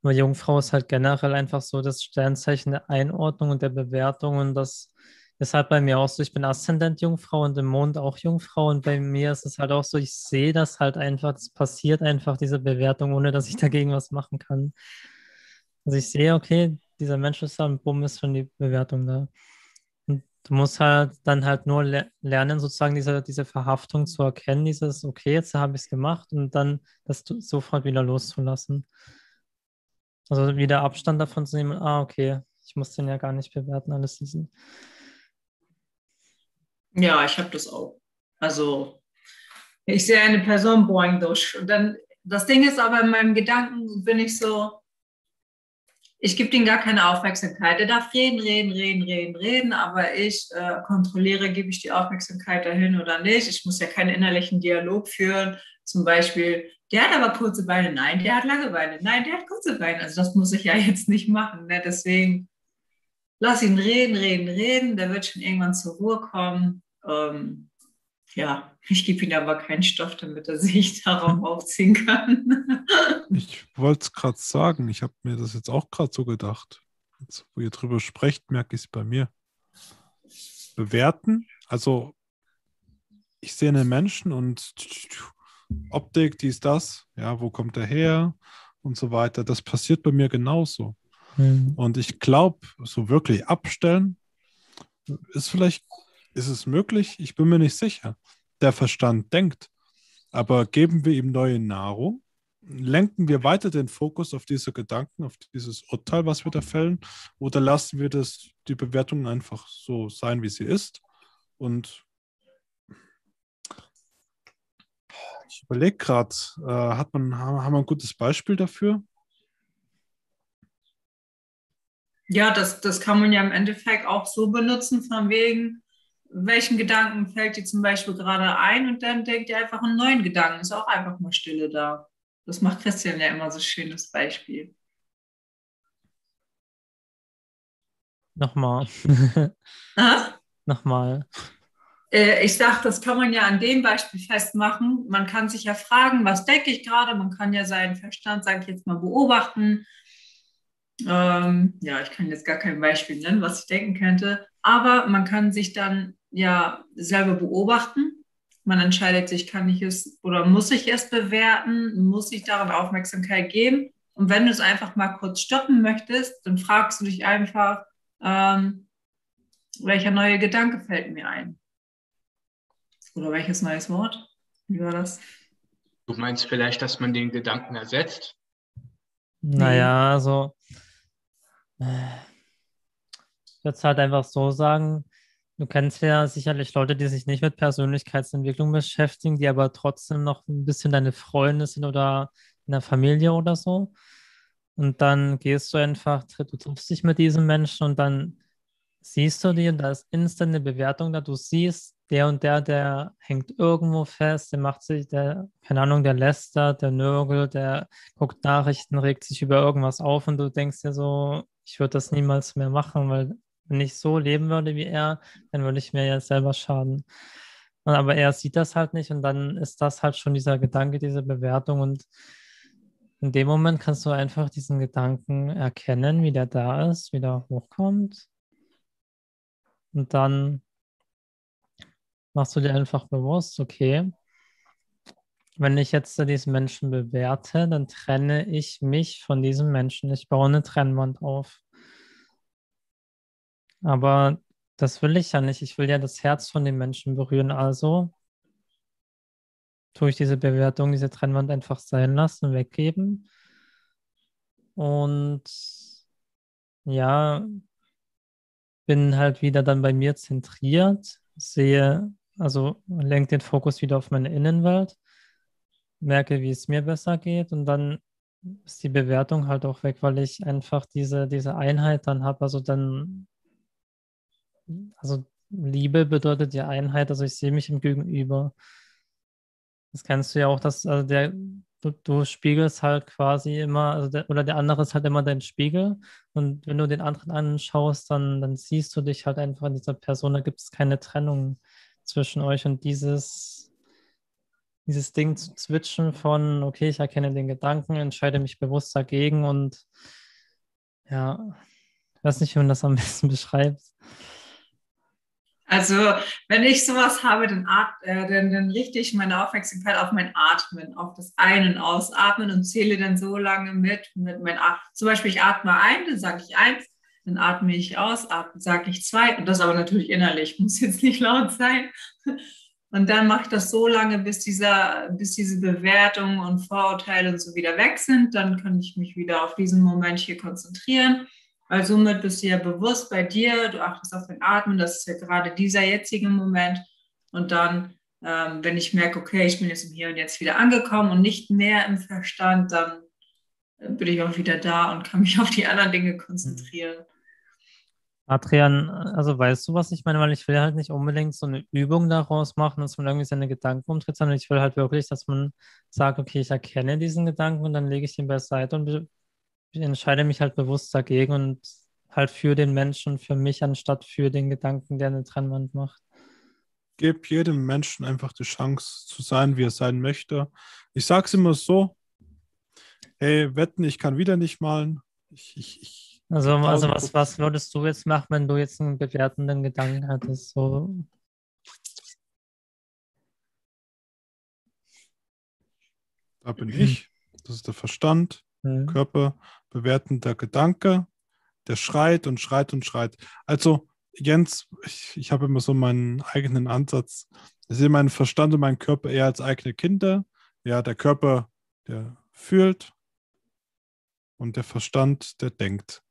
Aber Jungfrau ist halt generell einfach so das Sternzeichen der Einordnung und der Bewertung und das ist halt bei mir auch so, ich bin Aszendent Jungfrau und im Mond auch Jungfrau und bei mir ist es halt auch so, ich sehe das halt einfach, es passiert einfach, diese Bewertung, ohne dass ich dagegen was machen kann. Also ich sehe, okay, dieser Mensch ist da und bumm ist schon die Bewertung da. Und du musst halt dann halt nur le lernen, sozusagen diese, diese Verhaftung zu erkennen, dieses, okay, jetzt habe ich es gemacht und dann das sofort wieder loszulassen. Also wieder Abstand davon zu nehmen, ah, okay, ich muss den ja gar nicht bewerten, alles diesen. Ja, ich habe das auch. Also, ich sehe eine Person boing durch. Und dann, das Ding ist aber in meinem Gedanken bin ich so, ich gebe ihm gar keine Aufmerksamkeit. Er darf reden, reden, reden, reden, reden, aber ich äh, kontrolliere, gebe ich die Aufmerksamkeit dahin oder nicht. Ich muss ja keinen innerlichen Dialog führen. Zum Beispiel, der hat aber kurze Beine, nein, der hat lange Beine, nein, der hat kurze Beine. Also das muss ich ja jetzt nicht machen. Ne? Deswegen lass ihn reden, reden, reden. Der wird schon irgendwann zur Ruhe kommen. Ähm, ja, ich gebe ihm aber keinen Stoff, damit er sich darauf aufziehen kann. Ich wollte es gerade sagen, ich habe mir das jetzt auch gerade so gedacht. Jetzt, wo ihr drüber sprecht, merke ich es bei mir. Bewerten, also ich sehe einen Menschen und Optik, dies, das, ja, wo kommt er her und so weiter. Das passiert bei mir genauso. Hm. Und ich glaube, so wirklich abstellen, ist vielleicht, ist es möglich? Ich bin mir nicht sicher. Der Verstand denkt. Aber geben wir ihm neue Nahrung, lenken wir weiter den Fokus auf diese Gedanken, auf dieses Urteil, was wir da fällen, oder lassen wir das, die Bewertung einfach so sein, wie sie ist? Und ich überlege gerade, äh, hat man, haben wir ein gutes Beispiel dafür? Ja, das, das kann man ja im Endeffekt auch so benutzen, von wegen, welchen Gedanken fällt dir zum Beispiel gerade ein und dann denkt ihr einfach einen neuen Gedanken. Ist auch einfach mal Stille da. Das macht Christian ja immer so schönes Beispiel. Nochmal. Nochmal. Äh, ich sage, das kann man ja an dem Beispiel festmachen. Man kann sich ja fragen, was denke ich gerade? Man kann ja seinen Verstand, sage ich jetzt mal, beobachten. Ähm, ja, ich kann jetzt gar kein Beispiel nennen, was ich denken könnte. Aber man kann sich dann ja selber beobachten. Man entscheidet sich, kann ich es oder muss ich es bewerten? Muss ich daran Aufmerksamkeit geben? Und wenn du es einfach mal kurz stoppen möchtest, dann fragst du dich einfach, ähm, welcher neue Gedanke fällt mir ein? Oder welches neues Wort? Wie war das? Du meinst vielleicht, dass man den Gedanken ersetzt? Naja, also äh, ich würde es halt einfach so sagen, du kennst ja sicherlich Leute, die sich nicht mit Persönlichkeitsentwicklung beschäftigen, die aber trotzdem noch ein bisschen deine Freunde sind oder in der Familie oder so. Und dann gehst du einfach, du triffst dich mit diesem Menschen und dann siehst du die und da ist instant eine Bewertung da. Du siehst, der und der, der hängt irgendwo fest, der macht sich, der, keine Ahnung, der lästert, der nörgelt, der guckt Nachrichten, regt sich über irgendwas auf und du denkst dir so, ich würde das niemals mehr machen, weil wenn ich so leben würde wie er, dann würde ich mir ja selber schaden. Und, aber er sieht das halt nicht und dann ist das halt schon dieser Gedanke, diese Bewertung und in dem Moment kannst du einfach diesen Gedanken erkennen, wie der da ist, wie der hochkommt. Und dann machst du dir einfach bewusst, okay, wenn ich jetzt diesen Menschen bewerte, dann trenne ich mich von diesem Menschen. Ich baue eine Trennwand auf. Aber das will ich ja nicht. Ich will ja das Herz von dem Menschen berühren. Also tue ich diese Bewertung, diese Trennwand einfach sein lassen, weggeben. Und ja, bin halt wieder dann bei mir zentriert, sehe, also lenke den Fokus wieder auf meine Innenwelt merke, wie es mir besser geht und dann ist die Bewertung halt auch weg, weil ich einfach diese, diese Einheit dann habe. Also dann, also Liebe bedeutet ja Einheit, also ich sehe mich im Gegenüber. Das kennst du ja auch, dass also der, du, du spiegelst halt quasi immer, also der, oder der andere ist halt immer dein Spiegel. Und wenn du den anderen anschaust, dann, dann siehst du dich halt einfach in dieser Person, da gibt es keine Trennung zwischen euch und dieses dieses Ding zu switchen von, okay, ich erkenne den Gedanken, entscheide mich bewusst dagegen und ja, ich weiß nicht, wie man das am besten beschreibt. Also, wenn ich sowas habe, dann, äh, dann, dann, richte ich meine Aufmerksamkeit auf mein Atmen, auf das Ein- und Ausatmen und zähle dann so lange mit, mit mein. Zum Beispiel, ich atme ein, dann sage ich eins, dann atme ich aus, sage ich zwei und das aber natürlich innerlich, muss jetzt nicht laut sein. Und dann mache ich das so lange, bis, dieser, bis diese Bewertungen und Vorurteile und so wieder weg sind. Dann kann ich mich wieder auf diesen Moment hier konzentrieren. Weil somit bist du ja bewusst bei dir, du achtest auf den Atmen, das ist ja gerade dieser jetzige Moment. Und dann, ähm, wenn ich merke, okay, ich bin jetzt im Hier und Jetzt wieder angekommen und nicht mehr im Verstand, dann äh, bin ich auch wieder da und kann mich auf die anderen Dinge konzentrieren. Adrian, also weißt du, was ich meine? Weil ich will halt nicht unbedingt so eine Übung daraus machen, dass man irgendwie seine Gedanken umtritt, sondern ich will halt wirklich, dass man sagt, okay, ich erkenne diesen Gedanken und dann lege ich ihn beiseite und ich entscheide mich halt bewusst dagegen und halt für den Menschen, für mich, anstatt für den Gedanken, der eine Trennwand macht. Gib jedem Menschen einfach die Chance zu sein, wie er sein möchte. Ich sage es immer so, hey, wetten, ich kann wieder nicht malen. Ich, ich, ich also, also was, was würdest du jetzt machen, wenn du jetzt einen bewertenden Gedanken hattest? So. Da bin ich. Das ist der Verstand, mhm. Körper, bewertender Gedanke, der schreit und schreit und schreit. Also, Jens, ich, ich habe immer so meinen eigenen Ansatz. Ich sehe meinen Verstand und meinen Körper eher als eigene Kinder. Ja, der Körper, der fühlt und der Verstand, der denkt.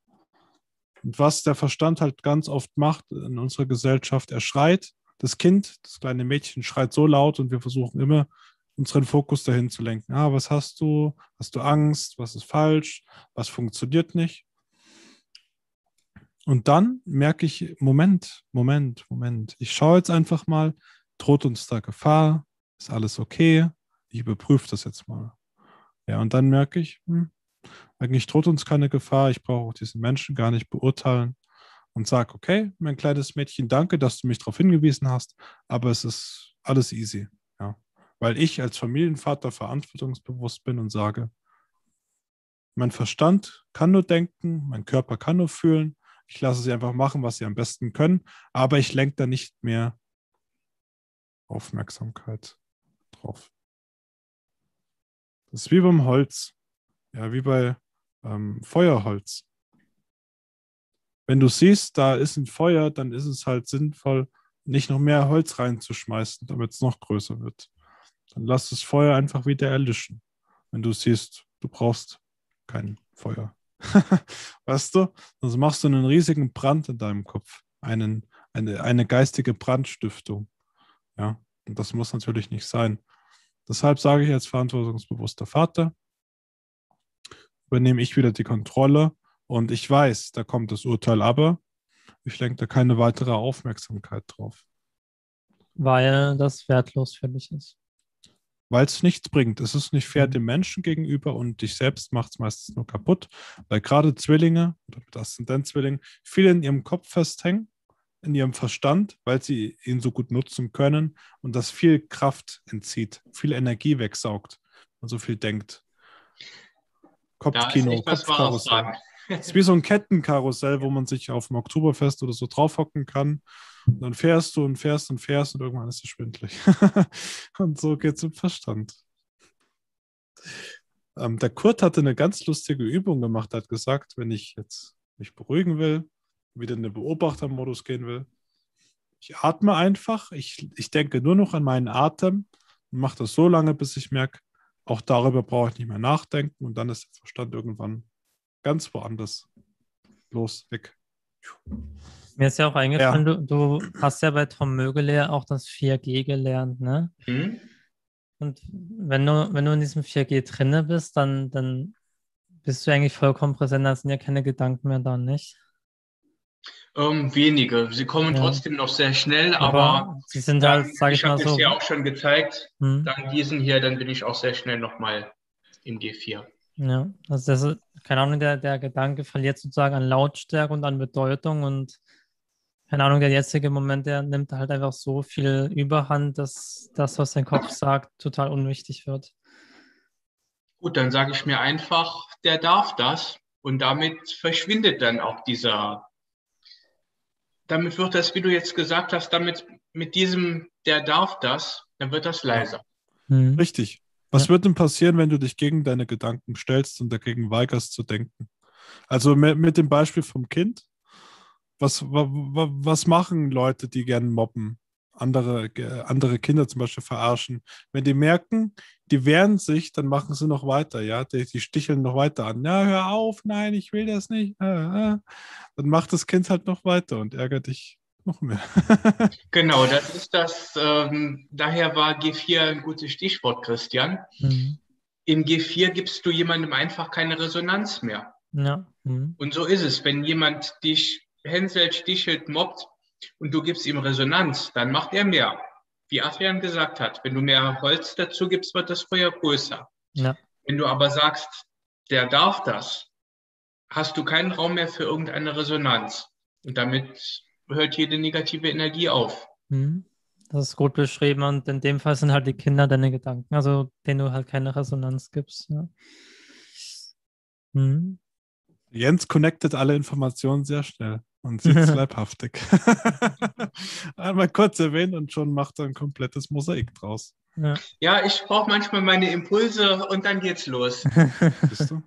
Und was der Verstand halt ganz oft macht in unserer Gesellschaft, er schreit, das Kind, das kleine Mädchen schreit so laut und wir versuchen immer, unseren Fokus dahin zu lenken. Ah, was hast du? Hast du Angst? Was ist falsch? Was funktioniert nicht? Und dann merke ich, Moment, Moment, Moment. Ich schaue jetzt einfach mal, droht uns da Gefahr? Ist alles okay? Ich überprüfe das jetzt mal. Ja, und dann merke ich, hm, eigentlich droht uns keine Gefahr. Ich brauche auch diesen Menschen gar nicht beurteilen und sage, okay, mein kleines Mädchen, danke, dass du mich darauf hingewiesen hast, aber es ist alles easy. Weil ich als Familienvater verantwortungsbewusst bin und sage, mein Verstand kann nur denken, mein Körper kann nur fühlen. Ich lasse sie einfach machen, was sie am besten können, aber ich lenke da nicht mehr Aufmerksamkeit drauf. Das ist wie beim Holz. Ja, wie bei ähm, Feuerholz. Wenn du siehst, da ist ein Feuer, dann ist es halt sinnvoll, nicht noch mehr Holz reinzuschmeißen, damit es noch größer wird. Dann lass das Feuer einfach wieder erlischen. Wenn du siehst, du brauchst kein Feuer. weißt du? Sonst machst du einen riesigen Brand in deinem Kopf. Einen, eine, eine geistige Brandstiftung. Ja, und das muss natürlich nicht sein. Deshalb sage ich als verantwortungsbewusster Vater, übernehme ich wieder die Kontrolle und ich weiß, da kommt das Urteil, aber ich lenke da keine weitere Aufmerksamkeit drauf. Weil das wertlos für dich ist. Weil es nichts bringt. Es ist nicht fair mhm. dem Menschen gegenüber und dich selbst macht es meistens nur kaputt, weil gerade Zwillinge oder Aszendentzwillinge viel in ihrem Kopf festhängen, in ihrem Verstand, weil sie ihn so gut nutzen können und das viel Kraft entzieht, viel Energie wegsaugt und so viel denkt. Kopfkino, Kopfkarussell. Es ist wie so ein Kettenkarussell, wo man sich auf dem Oktoberfest oder so draufhocken kann. Und dann fährst du und fährst und fährst und irgendwann ist es schwindlig. und so geht es im Verstand. Ähm, der Kurt hatte eine ganz lustige Übung gemacht, hat gesagt, wenn ich jetzt mich beruhigen will, wieder in den Beobachtermodus gehen will, ich atme einfach, ich, ich denke nur noch an meinen Atem und mache das so lange, bis ich merke, auch darüber brauche ich nicht mehr nachdenken und dann ist der Verstand irgendwann ganz woanders. Los, weg. Mir ist ja auch eingefallen, ja. Du, du, hast ja bei Tom Mögele auch das 4G gelernt, ne? Mhm. Und wenn du, wenn du in diesem 4G drinne bist, dann, dann bist du eigentlich vollkommen präsent, da sind ja keine Gedanken mehr da, nicht? Ähm, wenige. Sie kommen ja. trotzdem noch sehr schnell, aber, aber sie sind halt, sage ich, ich mal so. Ich habe es ja auch schon gezeigt. Hm. Dank diesen hier, dann bin ich auch sehr schnell nochmal im G4. Ja, also das ist, keine Ahnung, der, der Gedanke verliert sozusagen an Lautstärke und an Bedeutung und keine Ahnung, der jetzige Moment, der nimmt halt einfach so viel Überhand, dass das, was dein Kopf sagt, total unwichtig wird. Gut, dann sage ich mir einfach, der darf das und damit verschwindet dann auch dieser damit wird das, wie du jetzt gesagt hast, damit mit diesem, der darf das, dann wird das leiser. Mhm. Richtig. Was ja. wird denn passieren, wenn du dich gegen deine Gedanken stellst und dagegen weigerst zu denken? Also mit, mit dem Beispiel vom Kind. Was, was, machen Leute, die gerne mobben? andere, andere Kinder zum Beispiel verarschen. Wenn die merken, die wehren sich, dann machen sie noch weiter, ja, die, die sticheln noch weiter an. Ja, hör auf, nein, ich will das nicht. Dann macht das Kind halt noch weiter und ärgert dich noch mehr. genau, das ist das, ähm, daher war G4 ein gutes Stichwort, Christian. Mhm. Im G4 gibst du jemandem einfach keine Resonanz mehr. Ja. Mhm. Und so ist es, wenn jemand dich hänselt, stichelt, mobbt, und du gibst ihm Resonanz, dann macht er mehr. Wie Adrian gesagt hat, wenn du mehr Holz dazu gibst, wird das Feuer größer. Ja. Wenn du aber sagst, der darf das, hast du keinen Raum mehr für irgendeine Resonanz. Und damit hört jede negative Energie auf. Mhm. Das ist gut beschrieben und in dem Fall sind halt die Kinder deine Gedanken, also denen du halt keine Resonanz gibst. Ja. Mhm. Jens connectet alle Informationen sehr schnell und sieht es leibhaftig. Einmal kurz erwähnen und schon macht er ein komplettes Mosaik draus. Ja, ja ich brauche manchmal meine Impulse und dann geht's los. Bist du?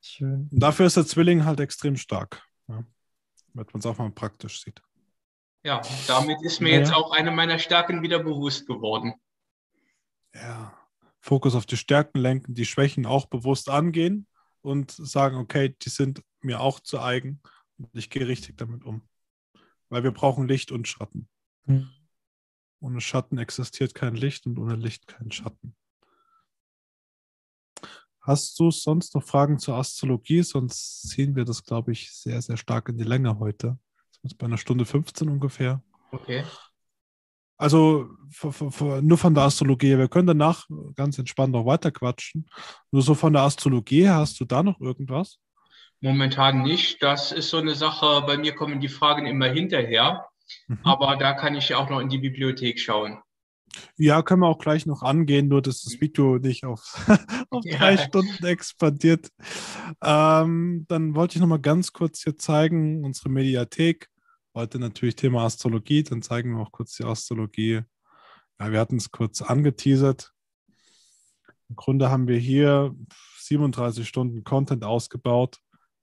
Schön. Und dafür ist der Zwilling halt extrem stark, ja, damit man es auch mal praktisch sieht. Ja, damit ist mir ja. jetzt auch eine meiner Stärken wieder bewusst geworden. Ja. Fokus auf die Stärken lenken, die Schwächen auch bewusst angehen und sagen, okay, die sind mir auch zu eigen ich gehe richtig damit um. Weil wir brauchen Licht und Schatten. Mhm. Ohne Schatten existiert kein Licht und ohne Licht kein Schatten. Hast du sonst noch Fragen zur Astrologie? Sonst ziehen wir das, glaube ich, sehr, sehr stark in die Länge heute. Das ist bei einer Stunde 15 ungefähr. Okay. Also nur von der Astrologie. Wir können danach ganz entspannt noch weiter quatschen. Nur so von der Astrologie, hast du da noch irgendwas? Momentan nicht. Das ist so eine Sache, bei mir kommen die Fragen immer hinterher. Mhm. Aber da kann ich ja auch noch in die Bibliothek schauen. Ja, können wir auch gleich noch angehen, nur dass das mhm. Video nicht auf, auf ja. drei Stunden expandiert. Ähm, dann wollte ich noch mal ganz kurz hier zeigen, unsere Mediathek. Heute natürlich Thema Astrologie, dann zeigen wir auch kurz die Astrologie. Ja, wir hatten es kurz angeteasert. Im Grunde haben wir hier 37 Stunden Content ausgebaut.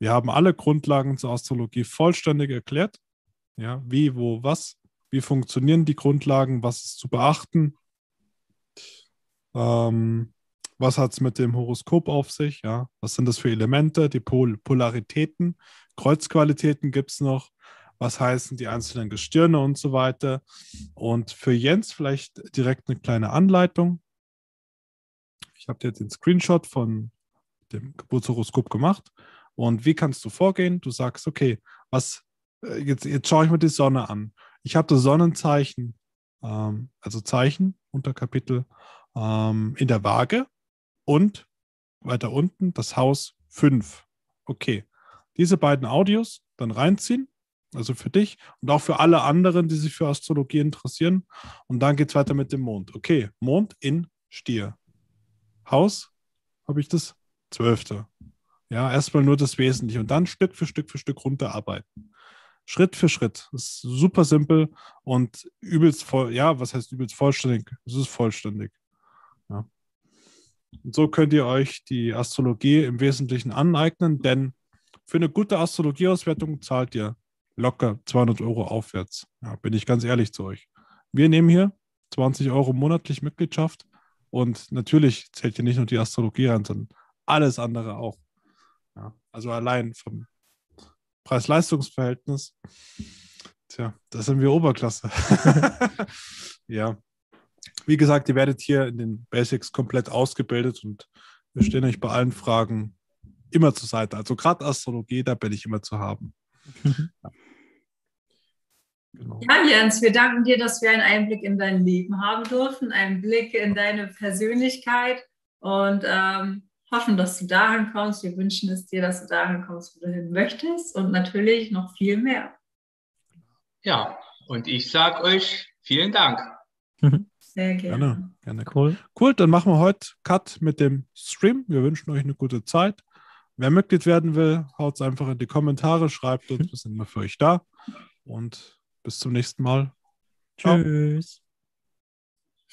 Wir haben alle Grundlagen zur Astrologie vollständig erklärt. Ja, wie, wo, was. Wie funktionieren die Grundlagen? Was ist zu beachten? Ähm, was hat es mit dem Horoskop auf sich? Ja, was sind das für Elemente? Die Pol Polaritäten, Kreuzqualitäten gibt es noch was heißen die einzelnen Gestirne und so weiter. Und für Jens vielleicht direkt eine kleine Anleitung. Ich habe dir den Screenshot von dem Geburtshoroskop gemacht. Und wie kannst du vorgehen? Du sagst, okay, was, äh, jetzt, jetzt schaue ich mir die Sonne an. Ich habe das Sonnenzeichen, ähm, also Zeichen, Unterkapitel, ähm, in der Waage und weiter unten das Haus 5. Okay, diese beiden Audios dann reinziehen also für dich und auch für alle anderen, die sich für Astrologie interessieren. Und dann geht es weiter mit dem Mond. Okay, Mond in Stier. Haus, habe ich das? Zwölfte. Ja, erstmal nur das Wesentliche und dann Stück für Stück für Stück runterarbeiten. Schritt für Schritt. Das ist super simpel und übelst voll, ja, was heißt übelst vollständig? Es ist vollständig. Ja. Und so könnt ihr euch die Astrologie im Wesentlichen aneignen, denn für eine gute Astrologieauswertung zahlt ihr locker 200 Euro aufwärts. Ja, bin ich ganz ehrlich zu euch. Wir nehmen hier 20 Euro monatlich Mitgliedschaft und natürlich zählt hier nicht nur die Astrologie rein, sondern alles andere auch. Ja, also allein vom Preis-Leistungs-Verhältnis, tja, da sind wir Oberklasse. ja. Wie gesagt, ihr werdet hier in den Basics komplett ausgebildet und wir stehen euch bei allen Fragen immer zur Seite. Also gerade Astrologie, da bin ich immer zu haben. Ja. Genau. Ja, Jens, wir danken dir, dass wir einen Einblick in dein Leben haben durften, einen Blick in deine Persönlichkeit und ähm, hoffen, dass du dahin kommst. Wir wünschen es dir, dass du dahin kommst, wo du hin möchtest und natürlich noch viel mehr. Ja, und ich sage euch vielen Dank. Sehr gerne. Gerne, gerne. Cool. Cool, dann machen wir heute Cut mit dem Stream. Wir wünschen euch eine gute Zeit. Wer Mitglied werden will, haut es einfach in die Kommentare, schreibt uns, wir sind immer für euch da. Und bis zum nächsten Mal. Ciao. Tschüss.